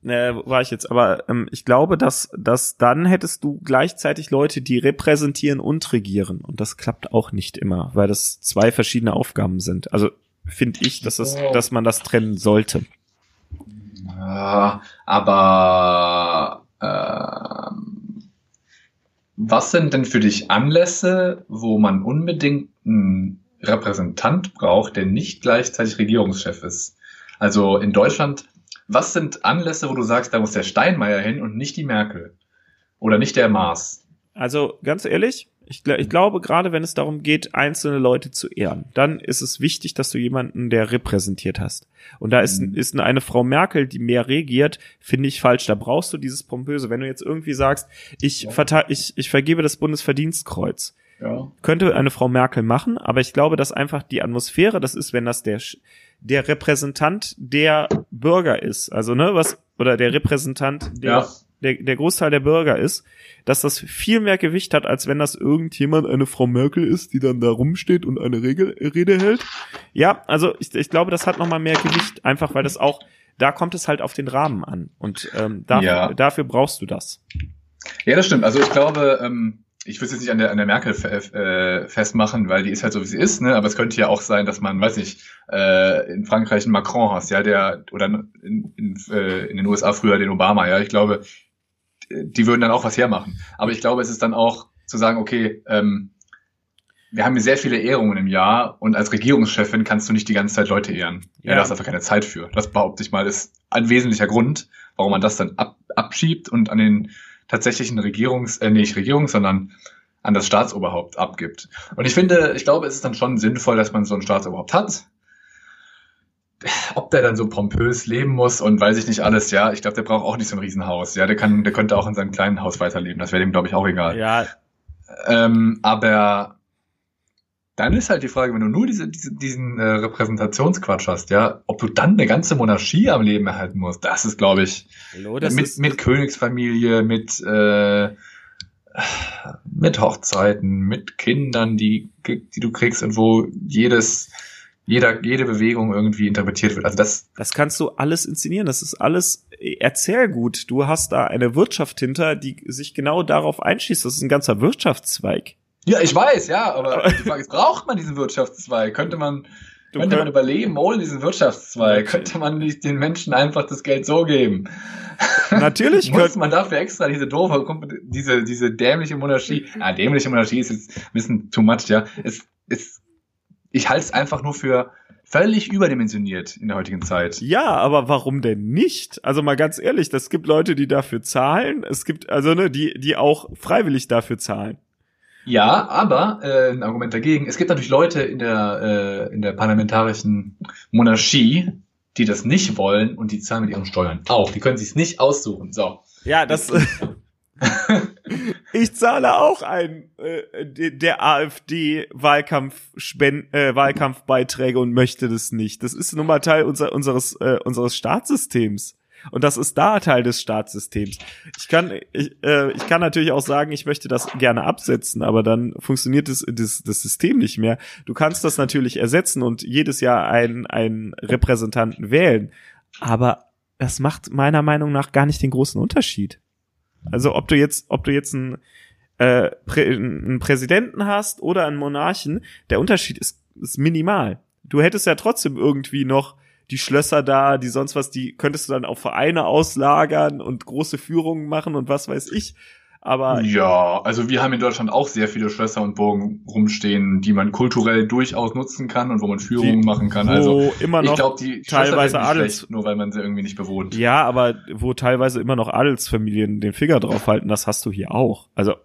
äh, war ich jetzt, aber ähm, ich glaube, dass, dass dann hättest du gleichzeitig Leute, die repräsentieren und regieren. Und das klappt auch nicht immer, weil das zwei verschiedene Aufgaben sind. Also finde ich, dass, es, dass man das trennen sollte. Ja, aber äh, was sind denn für dich Anlässe, wo man unbedingt einen Repräsentant braucht, der nicht gleichzeitig Regierungschef ist? Also in Deutschland was sind Anlässe, wo du sagst, da muss der Steinmeier hin und nicht die Merkel? Oder nicht der Maas? Also ganz ehrlich, ich, ich glaube, gerade wenn es darum geht, einzelne Leute zu ehren, dann ist es wichtig, dass du jemanden, der repräsentiert hast. Und da ist, mhm. ist eine Frau Merkel, die mehr regiert, finde ich falsch. Da brauchst du dieses Pompöse. Wenn du jetzt irgendwie sagst, ich, ich, ich vergebe das Bundesverdienstkreuz, ja. könnte eine Frau Merkel machen, aber ich glaube, dass einfach die Atmosphäre, das ist, wenn das der, der Repräsentant der Bürger ist, also ne, was oder der Repräsentant der ja. der, der Großteil der Bürger ist, dass das viel mehr Gewicht hat, als wenn das irgendjemand eine Frau Merkel ist, die dann da rumsteht und eine Regel, Rede hält. Ja, also ich, ich glaube, das hat noch mal mehr Gewicht, einfach weil das auch da kommt es halt auf den Rahmen an und ähm, dafür, ja. dafür brauchst du das. Ja, das stimmt. Also ich glaube, ähm, ich will es jetzt nicht an der, an der Merkel äh, festmachen, weil die ist halt so, wie sie ist, ne? aber es könnte ja auch sein, dass man, weiß nicht, äh, in Frankreich einen Macron hast, ja, der, oder in, in, äh, in den USA früher den Obama, ja, ich glaube, die würden dann auch was hermachen. Aber ich glaube, es ist dann auch zu sagen, okay, ähm, wir haben hier sehr viele Ehrungen im Jahr und als Regierungschefin kannst du nicht die ganze Zeit Leute ehren. Ja, ja da hast einfach keine Zeit für. Das behaupte ich mal, ist ein wesentlicher Grund, warum man das dann ab, abschiebt und an den tatsächlichen Regierungs, äh, nicht Regierung, sondern an das Staatsoberhaupt abgibt. Und ich finde, ich glaube, es ist dann schon sinnvoll, dass man so ein Staatsoberhaupt hat. Ob der dann so pompös leben muss und weiß ich nicht alles, ja, ich glaube, der braucht auch nicht so ein Riesenhaus. Ja, der kann, der könnte auch in seinem kleinen Haus weiterleben. Das wäre dem, glaube ich, auch egal. Ja. Ähm, aber dann ist halt die Frage, wenn du nur diese, diese, diesen äh, Repräsentationsquatsch hast, ja, ob du dann eine ganze Monarchie am Leben erhalten musst, das ist, glaube ich, Hallo, mit, ist, mit Königsfamilie, mit, äh, mit Hochzeiten, mit Kindern, die, die du kriegst und wo jedes, jeder, jede Bewegung irgendwie interpretiert wird. Also das, das kannst du alles inszenieren. Das ist alles Erzählgut. Du hast da eine Wirtschaft hinter, die sich genau darauf einschießt. Das ist ein ganzer Wirtschaftszweig. Ja, ich weiß, ja, aber die Frage ist, braucht man diesen Wirtschaftszweig? Könnte man, du könnte man überleben ohne diesen Wirtschaftszweig? Könnte man nicht den Menschen einfach das Geld so geben? Natürlich Muss man dafür extra diese doofe, diese, diese dämliche Monarchie, ah, dämliche Monarchie ist jetzt ein bisschen too much, ja. Es, es, ich halte es einfach nur für völlig überdimensioniert in der heutigen Zeit. Ja, aber warum denn nicht? Also mal ganz ehrlich, das gibt Leute, die dafür zahlen. Es gibt also ne, die, die auch freiwillig dafür zahlen. Ja, aber äh, ein Argument dagegen. Es gibt natürlich Leute in der, äh, in der parlamentarischen Monarchie, die das nicht wollen und die zahlen mit ihren Steuern auch. Die können sich nicht aussuchen. So. Ja, das. ich zahle auch ein äh, der AfD Wahlkampf äh, Wahlkampfbeiträge und möchte das nicht. Das ist nun mal Teil unser, unseres äh, unseres Staatssystems. Und das ist da Teil des Staatssystems. Ich kann, ich, äh, ich kann natürlich auch sagen, ich möchte das gerne absetzen, aber dann funktioniert das, das, das System nicht mehr. Du kannst das natürlich ersetzen und jedes Jahr einen, einen Repräsentanten wählen. Aber das macht meiner Meinung nach gar nicht den großen Unterschied. Also ob du jetzt, ob du jetzt einen, äh, Prä einen Präsidenten hast oder einen Monarchen, der Unterschied ist, ist minimal. Du hättest ja trotzdem irgendwie noch die Schlösser da, die sonst was, die könntest du dann auf Vereine auslagern und große Führungen machen und was weiß ich. Aber ja, also wir haben in Deutschland auch sehr viele Schlösser und Burgen rumstehen, die man kulturell durchaus nutzen kann und wo man Führungen die, machen kann. Also immer noch ich glaube, die teilweise Adels schlecht, nur weil man sie irgendwie nicht bewohnt. Ja, aber wo teilweise immer noch Adelsfamilien den Finger drauf halten, das hast du hier auch. Also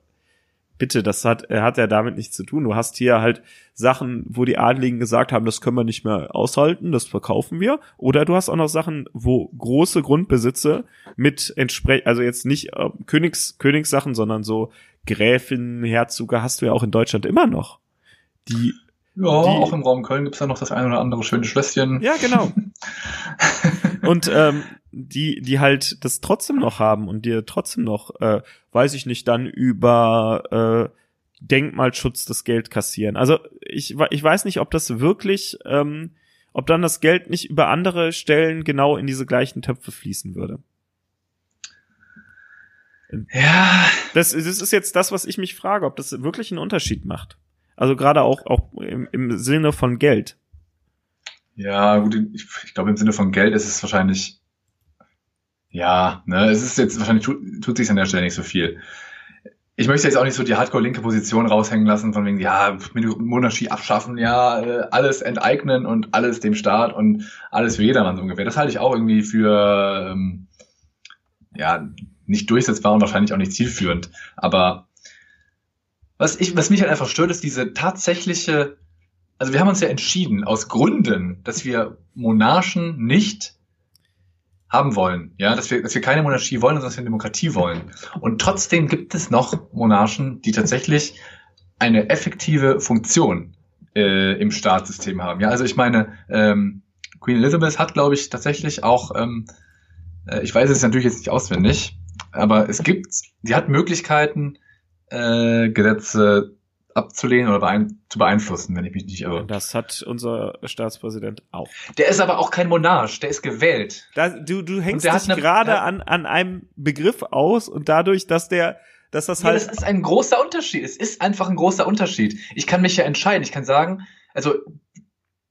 bitte, das hat, hat ja damit nichts zu tun. Du hast hier halt Sachen, wo die Adligen gesagt haben, das können wir nicht mehr aushalten, das verkaufen wir. Oder du hast auch noch Sachen, wo große Grundbesitze mit entsprechend, also jetzt nicht äh, Königs, Königssachen, sondern so Gräfin, Herzoge hast du ja auch in Deutschland immer noch. Die ja, die, auch im Raum Köln gibt's ja noch das ein oder andere schöne Schlösschen. Ja, genau. und ähm, die, die halt das trotzdem noch haben und dir trotzdem noch, äh, weiß ich nicht, dann über äh, Denkmalschutz das Geld kassieren. Also ich, ich weiß nicht, ob das wirklich, ähm, ob dann das Geld nicht über andere Stellen genau in diese gleichen Töpfe fließen würde. Ja. Das, das ist jetzt das, was ich mich frage, ob das wirklich einen Unterschied macht. Also gerade auch, auch im, im Sinne von Geld. Ja, gut, ich, ich glaube, im Sinne von Geld ist es wahrscheinlich, ja, ne, es ist jetzt, wahrscheinlich tut, tut sich an der Stelle nicht so viel. Ich möchte jetzt auch nicht so die hardcore-linke Position raushängen lassen, von wegen, ja, Monarchie abschaffen, ja, äh, alles enteignen und alles dem Staat und alles für jedermann so ungefähr. Das halte ich auch irgendwie für, ähm, ja, nicht durchsetzbar und wahrscheinlich auch nicht zielführend. Aber was, ich, was mich halt einfach stört, ist diese tatsächliche, also wir haben uns ja entschieden, aus Gründen, dass wir Monarchen nicht haben wollen, ja, dass wir, dass wir keine Monarchie wollen, sondern dass wir Demokratie wollen. Und trotzdem gibt es noch Monarchen, die tatsächlich eine effektive Funktion äh, im Staatssystem haben. Ja, also ich meine, ähm, Queen Elizabeth hat, glaube ich, tatsächlich auch, ähm, äh, ich weiß es natürlich jetzt nicht auswendig, aber es gibt, die hat Möglichkeiten, äh, Gesetze abzulehnen oder beein zu beeinflussen, wenn ich mich nicht irre. Das hat unser Staatspräsident auch. Der ist aber auch kein Monarch, der ist gewählt. Da, du, du hängst dich gerade an, an einem Begriff aus und dadurch, dass der dass das halt. Ja, das ist ein großer Unterschied. Es ist einfach ein großer Unterschied. Ich kann mich ja entscheiden. Ich kann sagen, also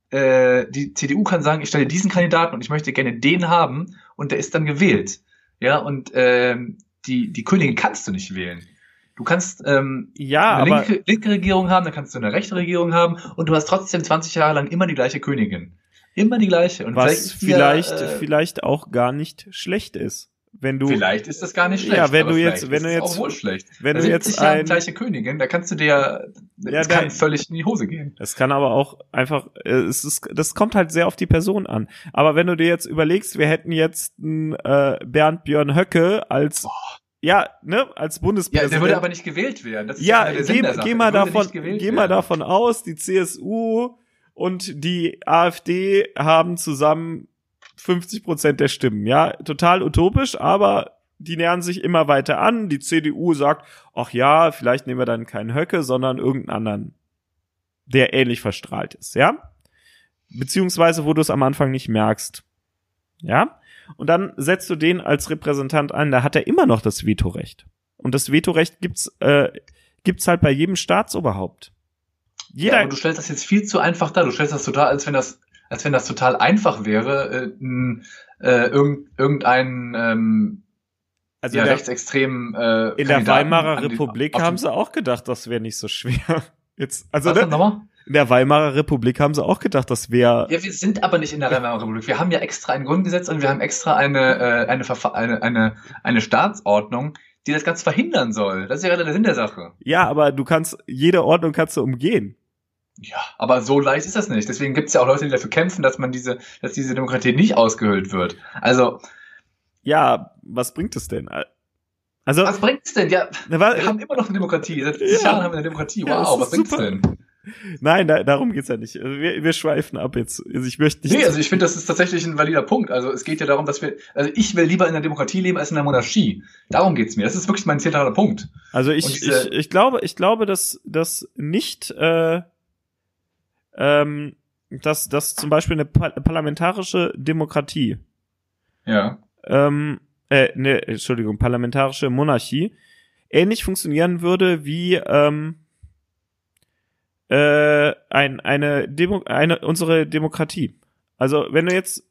äh, die CDU kann sagen, ich stelle diesen Kandidaten und ich möchte gerne den haben und der ist dann gewählt. Ja, und ähm, die, die Königin kannst du nicht wählen. Du kannst ähm, ja, eine linke, linke Regierung haben, dann kannst du eine rechte Regierung haben und du hast trotzdem 20 Jahre lang immer die gleiche Königin. Immer die gleiche. Und Was vielleicht, vielleicht, äh, vielleicht auch gar nicht schlecht ist. Wenn du, vielleicht ist das gar nicht schlecht. Ja, wenn du jetzt, wenn du jetzt, auch wohl schlecht. wenn du jetzt ein, gleiche Königin, da kannst du dir, ja, das kann völlig in die Hose gehen. Es kann aber auch einfach, äh, es ist, das kommt halt sehr auf die Person an. Aber wenn du dir jetzt überlegst, wir hätten jetzt einen, äh, Bernd Björn Höcke als oh ja, ne, als Bundespräsident. Ja, der würde aber nicht gewählt werden. Das ist ja, ja geh, geh mal davon, geh mal davon aus, die CSU und die AfD haben zusammen 50 Prozent der Stimmen. Ja, total utopisch, aber die nähern sich immer weiter an. Die CDU sagt, ach ja, vielleicht nehmen wir dann keinen Höcke, sondern irgendeinen anderen, der ähnlich verstrahlt ist, ja? Beziehungsweise, wo du es am Anfang nicht merkst. Ja? Und dann setzt du den als Repräsentant ein, da hat er immer noch das Vetorecht. Und das Vetorecht gibt's, äh, gibt's halt bei jedem Staatsoberhaupt. Jeder ja, aber du stellst das jetzt viel zu einfach dar. Du stellst das total, als wenn das, als wenn das total einfach wäre, äh, äh, irgend, irgendein ähm, also ja, rechtsextremen äh, In der Weimarer Republik haben sie auch gedacht, das wäre nicht so schwer. Jetzt, also Was, ne, nochmal? In der Weimarer Republik haben sie auch gedacht, das wäre. Ja, wir sind aber nicht in der Weimarer Republik. Wir haben ja extra ein Grundgesetz und wir haben extra eine, äh, eine, eine, eine, eine Staatsordnung, die das Ganze verhindern soll. Das ist ja gerade der Sinn der Sache. Ja, aber du kannst, jede Ordnung kannst du umgehen. Ja, aber so leicht ist das nicht. Deswegen gibt es ja auch Leute, die dafür kämpfen, dass man diese, dass diese Demokratie nicht ausgehöhlt wird. Also. Ja, was bringt es denn? Also. Was bringt es denn? Ja, wir haben immer noch eine Demokratie. Seit 50 ja. Jahren haben wir eine Demokratie. Wow, ja, was bringt's super. denn? Nein, da, darum geht's ja nicht. Also wir, wir schweifen ab jetzt. Also ich möchte nicht. Nee, also ich finde, das ist tatsächlich ein valider Punkt. Also es geht ja darum, dass wir, also ich will lieber in der Demokratie leben als in der Monarchie. Darum geht's mir. Das ist wirklich mein zentraler Punkt. Also ich, diese, ich, ich glaube, ich glaube, dass, dass nicht, äh, ähm, dass, dass zum Beispiel eine parlamentarische Demokratie, ja, ähm, äh, ne, Entschuldigung, parlamentarische Monarchie ähnlich funktionieren würde wie ähm, äh, ein, eine, Demo, eine unsere Demokratie. Also wenn du jetzt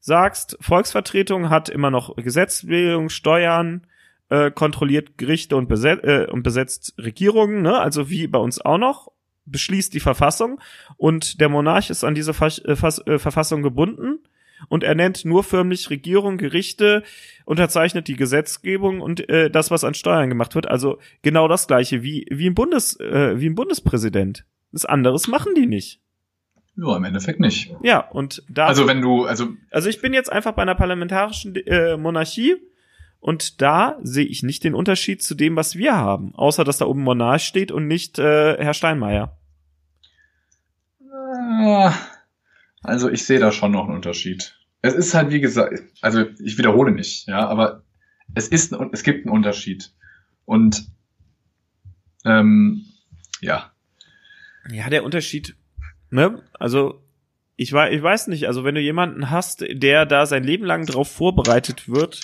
sagst, Volksvertretung hat immer noch Gesetzgebung, Steuern, äh, kontrolliert Gerichte und, beset, äh, und besetzt Regierungen, ne? also wie bei uns auch noch, beschließt die Verfassung und der Monarch ist an diese Fass, äh, äh, Verfassung gebunden und er nennt nur förmlich Regierung, Gerichte, unterzeichnet die Gesetzgebung und äh, das, was an Steuern gemacht wird. Also genau das gleiche wie, wie ein Bundes, äh, wie ein Bundespräsident. Das anderes machen die nicht. Ja, im Endeffekt nicht. Ja, und da. Also wenn du, also. Also ich bin jetzt einfach bei einer parlamentarischen äh, Monarchie und da sehe ich nicht den Unterschied zu dem, was wir haben, außer dass da oben Monarch steht und nicht äh, Herr Steinmeier. Ah, also ich sehe da schon noch einen Unterschied. Es ist halt wie gesagt, also ich wiederhole nicht, ja, aber es ist es gibt einen Unterschied und ähm, ja. Ja, der Unterschied, ne? Also ich weiß, ich weiß nicht, also wenn du jemanden hast, der da sein Leben lang drauf vorbereitet wird,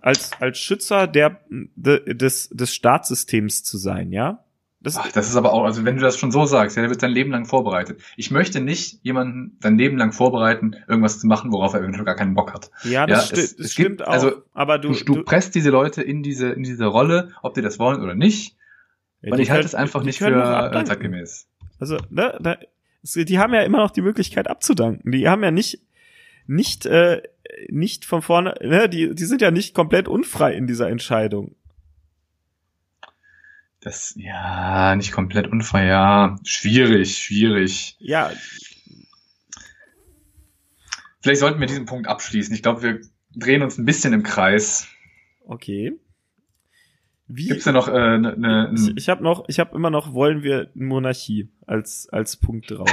als, als Schützer der, de, des, des Staatssystems zu sein, ja? Das, Ach, das ist aber auch, also wenn du das schon so sagst, ja, der wird sein Leben lang vorbereitet. Ich möchte nicht jemanden sein Leben lang vorbereiten, irgendwas zu machen, worauf er eventuell gar keinen Bock hat. Ja, das, ja, sti es, das es stimmt gibt, auch. Also, aber du, du, du, presst diese Leute in diese, in diese Rolle, ob die das wollen oder nicht. Ja, und ich halte es einfach nicht für äh, zeitgemäß. Also, ne, da, die haben ja immer noch die Möglichkeit abzudanken. Die haben ja nicht, nicht, äh, nicht von vorne, ne, die, die sind ja nicht komplett unfrei in dieser Entscheidung. Das, ja, nicht komplett unfrei, ja. Schwierig, schwierig. Ja. Vielleicht sollten wir diesen Punkt abschließen. Ich glaube, wir drehen uns ein bisschen im Kreis. Okay. Wie? Gibt's da noch äh, ne, ne, Ich, ich habe noch, ich habe immer noch, wollen wir Monarchie als als Punkt drauf.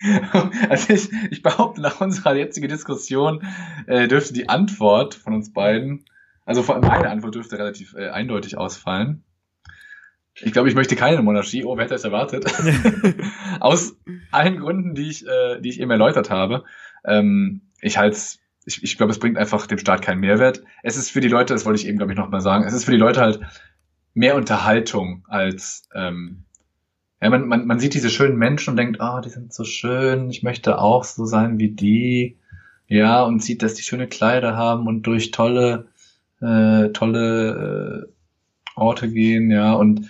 also ich, ich behaupte, nach unserer jetzigen Diskussion äh, dürfte die Antwort von uns beiden, also vor allem meine Antwort dürfte relativ äh, eindeutig ausfallen. Ich glaube, ich möchte keine Monarchie. Oh, wer hätte es erwartet? Aus allen Gründen, die ich, äh, die ich eben erläutert habe. Ähm, ich halte ich, ich glaube, es bringt einfach dem Staat keinen Mehrwert. Es ist für die Leute, das wollte ich eben, glaube ich, noch mal sagen, es ist für die Leute halt mehr Unterhaltung als ähm, ja, man, man, man sieht diese schönen Menschen und denkt, ah, oh, die sind so schön, ich möchte auch so sein wie die. Ja, und sieht, dass die schöne Kleider haben und durch tolle, äh, tolle äh, Orte gehen, ja. Und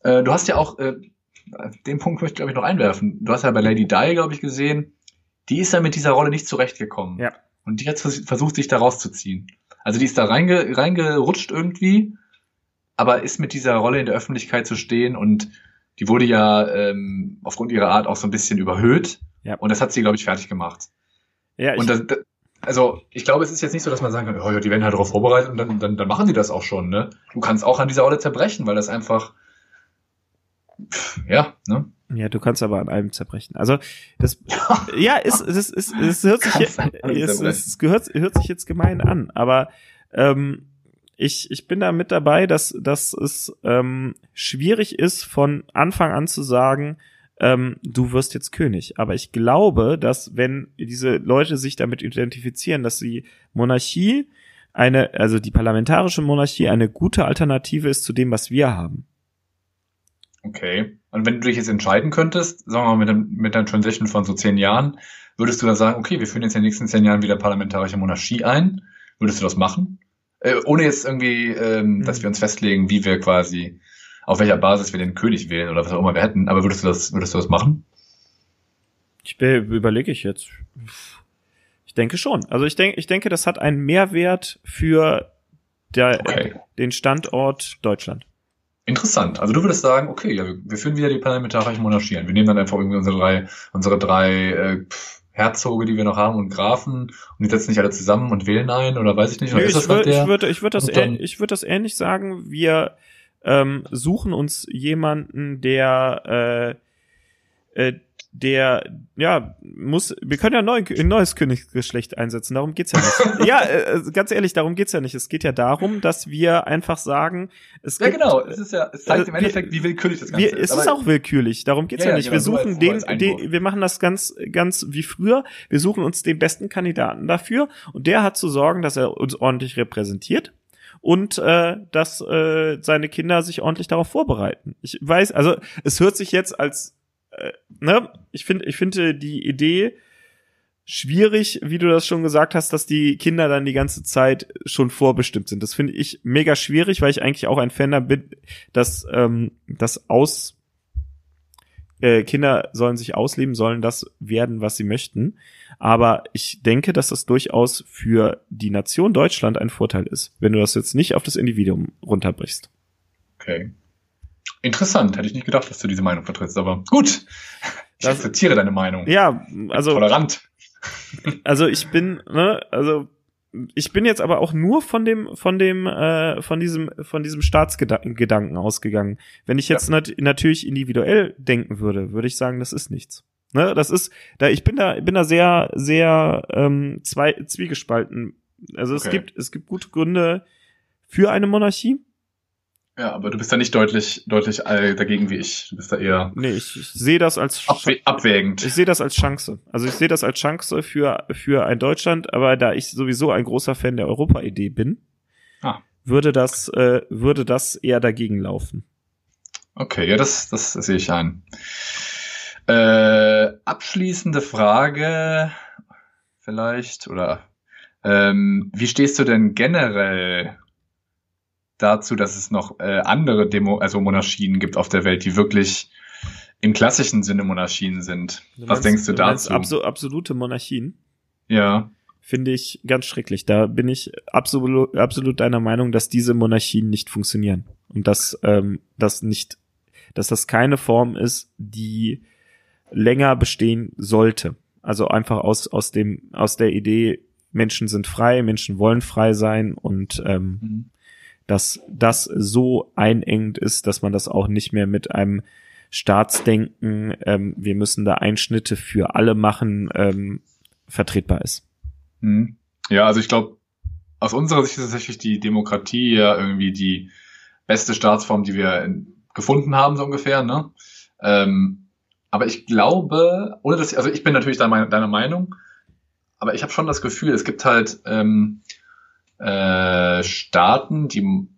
äh, du hast ja auch, äh, den Punkt möchte ich, glaube ich, noch einwerfen. Du hast ja bei Lady Di, glaube ich, gesehen, die ist ja mit dieser Rolle nicht zurechtgekommen. Ja. Und die hat versucht, sich da rauszuziehen. Also die ist da reinge, reingerutscht irgendwie aber ist mit dieser Rolle in der Öffentlichkeit zu stehen und die wurde ja ähm, aufgrund ihrer Art auch so ein bisschen überhöht. Ja. Und das hat sie, glaube ich, fertig gemacht. Ja, ich und das, das, also ich glaube, es ist jetzt nicht so, dass man sagen kann, oh ja, die werden halt darauf vorbereitet und dann, dann, dann machen die das auch schon. Ne? Du kannst auch an dieser Rolle zerbrechen, weil das einfach ja, ne? Ja, du kannst aber an einem zerbrechen. Also das ja, ist es ist, es hört sich es, es gehört hört sich jetzt gemein an, aber ähm, ich, ich bin da mit dabei, dass, dass es ähm, schwierig ist, von Anfang an zu sagen, ähm, du wirst jetzt König. Aber ich glaube, dass wenn diese Leute sich damit identifizieren, dass die Monarchie eine, also die parlamentarische Monarchie eine gute Alternative ist zu dem, was wir haben. Okay. Und wenn du dich jetzt entscheiden könntest, sagen wir mal mit, einem, mit einer Transition von so zehn Jahren, würdest du dann sagen, okay, wir führen jetzt in den nächsten zehn Jahren wieder parlamentarische Monarchie ein? Würdest du das machen? Äh, ohne jetzt irgendwie, ähm, mhm. dass wir uns festlegen, wie wir quasi, auf welcher Basis wir den König wählen oder was auch immer wir hätten. Aber würdest du das, würdest du das machen? Ich überlege ich jetzt. Ich denke schon. Also ich denke, ich denke, das hat einen Mehrwert für der, okay. den Standort Deutschland. Interessant. Also du würdest sagen, okay, ja, wir, führen wieder die parlamentarische Monarchie ein. Wir nehmen dann einfach irgendwie unsere drei, unsere drei äh, Herzoge, die wir noch haben und Grafen und die setzen nicht alle zusammen und wählen ein oder weiß ich nicht. Nö, ich, ich würde ich würd das, ich würd das ähnlich sagen. Wir ähm, suchen uns jemanden, der äh, äh, der, ja, muss, wir können ja neu, ein neues Königsgeschlecht einsetzen, darum geht's ja nicht. ja, äh, äh, ganz ehrlich, darum geht's ja nicht. Es geht ja darum, dass wir einfach sagen, es Ja, gibt, genau, es ist ja, es zeigt äh, im Endeffekt, wie willkürlich das Ganze wir, ist. Es ist auch willkürlich, darum geht's ja, ja nicht. Genau, wir suchen den, den, wir machen das ganz, ganz wie früher. Wir suchen uns den besten Kandidaten dafür und der hat zu sorgen, dass er uns ordentlich repräsentiert und äh, dass äh, seine Kinder sich ordentlich darauf vorbereiten. Ich weiß, also es hört sich jetzt als äh, ne, ich finde, ich finde die Idee schwierig, wie du das schon gesagt hast, dass die Kinder dann die ganze Zeit schon vorbestimmt sind. Das finde ich mega schwierig, weil ich eigentlich auch ein Fan da bin, dass ähm, das aus äh, Kinder sollen sich ausleben, sollen das werden, was sie möchten. Aber ich denke, dass das durchaus für die Nation Deutschland ein Vorteil ist, wenn du das jetzt nicht auf das Individuum runterbrichst. Okay. Interessant, hätte ich nicht gedacht, dass du diese Meinung vertrittst, aber gut. Ich das, akzeptiere deine Meinung. Ja, also. Tolerant. Also ich bin, ne, also ich bin jetzt aber auch nur von dem, von dem, äh, von diesem, von diesem Staatsgedanken ausgegangen. Wenn ich jetzt ja. nat natürlich individuell denken würde, würde ich sagen, das ist nichts. Ne, das ist, da ich bin da, bin da sehr, sehr ähm, zwei zwiegespalten. Also es gibt, es gibt gute Gründe für eine Monarchie ja, aber du bist da nicht deutlich, deutlich dagegen wie ich. Du bist da eher. Nee, ich, ich sehe das als abwä abwägend. Ich sehe das als Chance. Also ich sehe das als Chance für, für ein Deutschland, aber da ich sowieso ein großer Fan der Europa-Idee bin, ah. würde das, äh, würde das eher dagegen laufen. Okay, ja, das, das, das sehe ich ein. Äh, abschließende Frage vielleicht oder ähm, wie stehst du denn generell dazu, dass es noch äh, andere Demo, also Monarchien gibt auf der Welt, die wirklich im klassischen Sinne Monarchien sind. Du Was meinst, denkst du, du dazu? Abso absolute Monarchien? Ja. Finde ich ganz schrecklich. Da bin ich absolut, absolut deiner Meinung, dass diese Monarchien nicht funktionieren. Und dass ähm, das nicht, dass das keine Form ist, die länger bestehen sollte. Also einfach aus, aus dem, aus der Idee, Menschen sind frei, Menschen wollen frei sein und ähm, mhm dass das so einengt ist, dass man das auch nicht mehr mit einem Staatsdenken, ähm, wir müssen da Einschnitte für alle machen, ähm, vertretbar ist. Hm. Ja, also ich glaube, aus unserer Sicht ist tatsächlich die Demokratie ja irgendwie die beste Staatsform, die wir gefunden haben, so ungefähr. Ne? Ähm, aber ich glaube, ohne dass, also ich bin natürlich deiner, deiner Meinung, aber ich habe schon das Gefühl, es gibt halt ähm, äh, Staaten, die,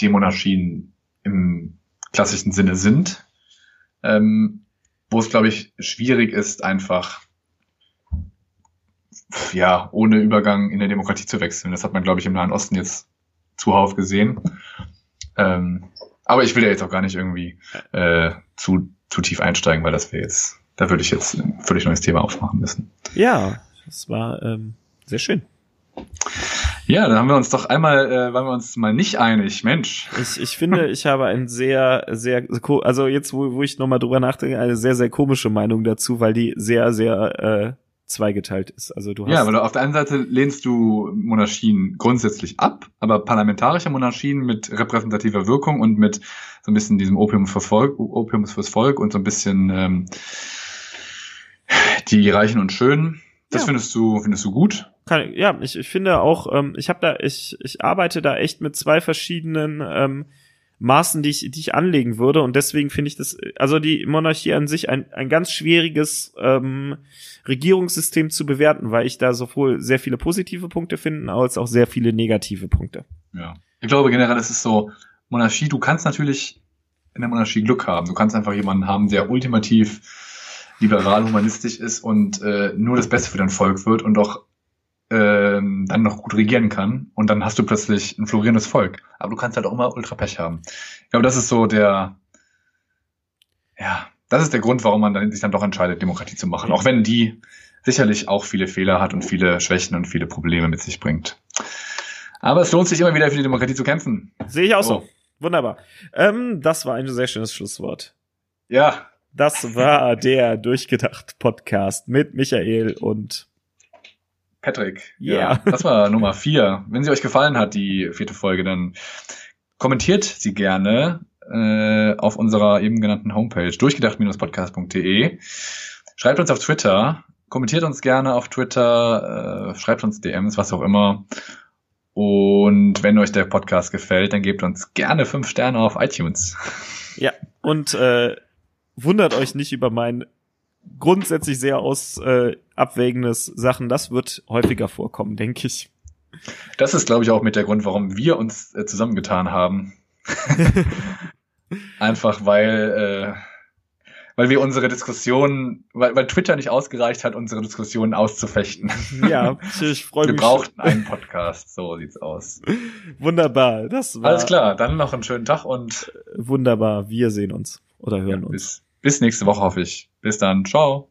die Monarchien im klassischen Sinne sind, ähm, wo es, glaube ich, schwierig ist, einfach ja, ohne Übergang in der Demokratie zu wechseln. Das hat man, glaube ich, im Nahen Osten jetzt zuhauf gesehen. Ähm, aber ich will ja jetzt auch gar nicht irgendwie äh, zu, zu tief einsteigen, weil das wäre jetzt, da würde ich jetzt ein völlig neues Thema aufmachen müssen. Ja, das war ähm, sehr schön. Ja, dann haben wir uns doch einmal, äh, waren wir uns mal nicht einig, Mensch. Ich, ich finde, ich habe ein sehr, sehr, also jetzt, wo, wo ich nochmal drüber nachdenke, eine sehr, sehr komische Meinung dazu, weil die sehr, sehr äh, zweigeteilt ist. Also du hast ja, weil du auf der einen Seite lehnst du Monarchien grundsätzlich ab, aber parlamentarische Monarchien mit repräsentativer Wirkung und mit so ein bisschen diesem Opium für Volk, Opium fürs Volk und so ein bisschen ähm, die Reichen und Schönen. Das ja. findest du, findest du gut? kann, ja, ich, ich finde auch, ähm, ich habe da, ich, ich arbeite da echt mit zwei verschiedenen ähm, Maßen, die ich, die ich anlegen würde. Und deswegen finde ich das, also die Monarchie an sich ein, ein ganz schwieriges ähm, Regierungssystem zu bewerten, weil ich da sowohl sehr viele positive Punkte finde, als auch sehr viele negative Punkte. Ja. Ich glaube generell, es ist so, Monarchie, du kannst natürlich in der Monarchie Glück haben. Du kannst einfach jemanden haben, der ultimativ liberal humanistisch ist und äh, nur das Beste für dein Volk wird und auch ähm, dann noch gut regieren kann und dann hast du plötzlich ein florierendes Volk. Aber du kannst halt auch immer ultra Pech haben. Ich glaube, das ist so der, ja, das ist der Grund, warum man dann, sich dann doch entscheidet, Demokratie zu machen. Auch wenn die sicherlich auch viele Fehler hat und viele Schwächen und viele Probleme mit sich bringt. Aber es lohnt sich immer wieder für die Demokratie zu kämpfen. Sehe ich auch so. so. Wunderbar. Ähm, das war ein sehr schönes Schlusswort. Ja. Das war der Durchgedacht Podcast mit Michael und Patrick. Yeah. Ja. Das war Nummer vier. Wenn sie euch gefallen hat, die vierte Folge, dann kommentiert sie gerne äh, auf unserer eben genannten Homepage durchgedacht-podcast.de. Schreibt uns auf Twitter, kommentiert uns gerne auf Twitter, äh, schreibt uns DMs, was auch immer. Und wenn euch der Podcast gefällt, dann gebt uns gerne fünf Sterne auf iTunes. Ja, und äh, wundert euch nicht über mein grundsätzlich sehr aus äh, abwägendes Sachen. Das wird häufiger vorkommen, denke ich. Das ist, glaube ich, auch mit der Grund, warum wir uns äh, zusammengetan haben. Einfach weil, äh, weil wir unsere Diskussionen, weil, weil Twitter nicht ausgereicht hat, unsere Diskussionen auszufechten. Ja, ich freue mich. Wir brauchten einen Podcast, so sieht's aus. Wunderbar, das war. Alles klar, dann noch einen schönen Tag und. Wunderbar, wir sehen uns oder hören ja, uns. Bis nächste Woche hoffe ich. Bis dann. Ciao.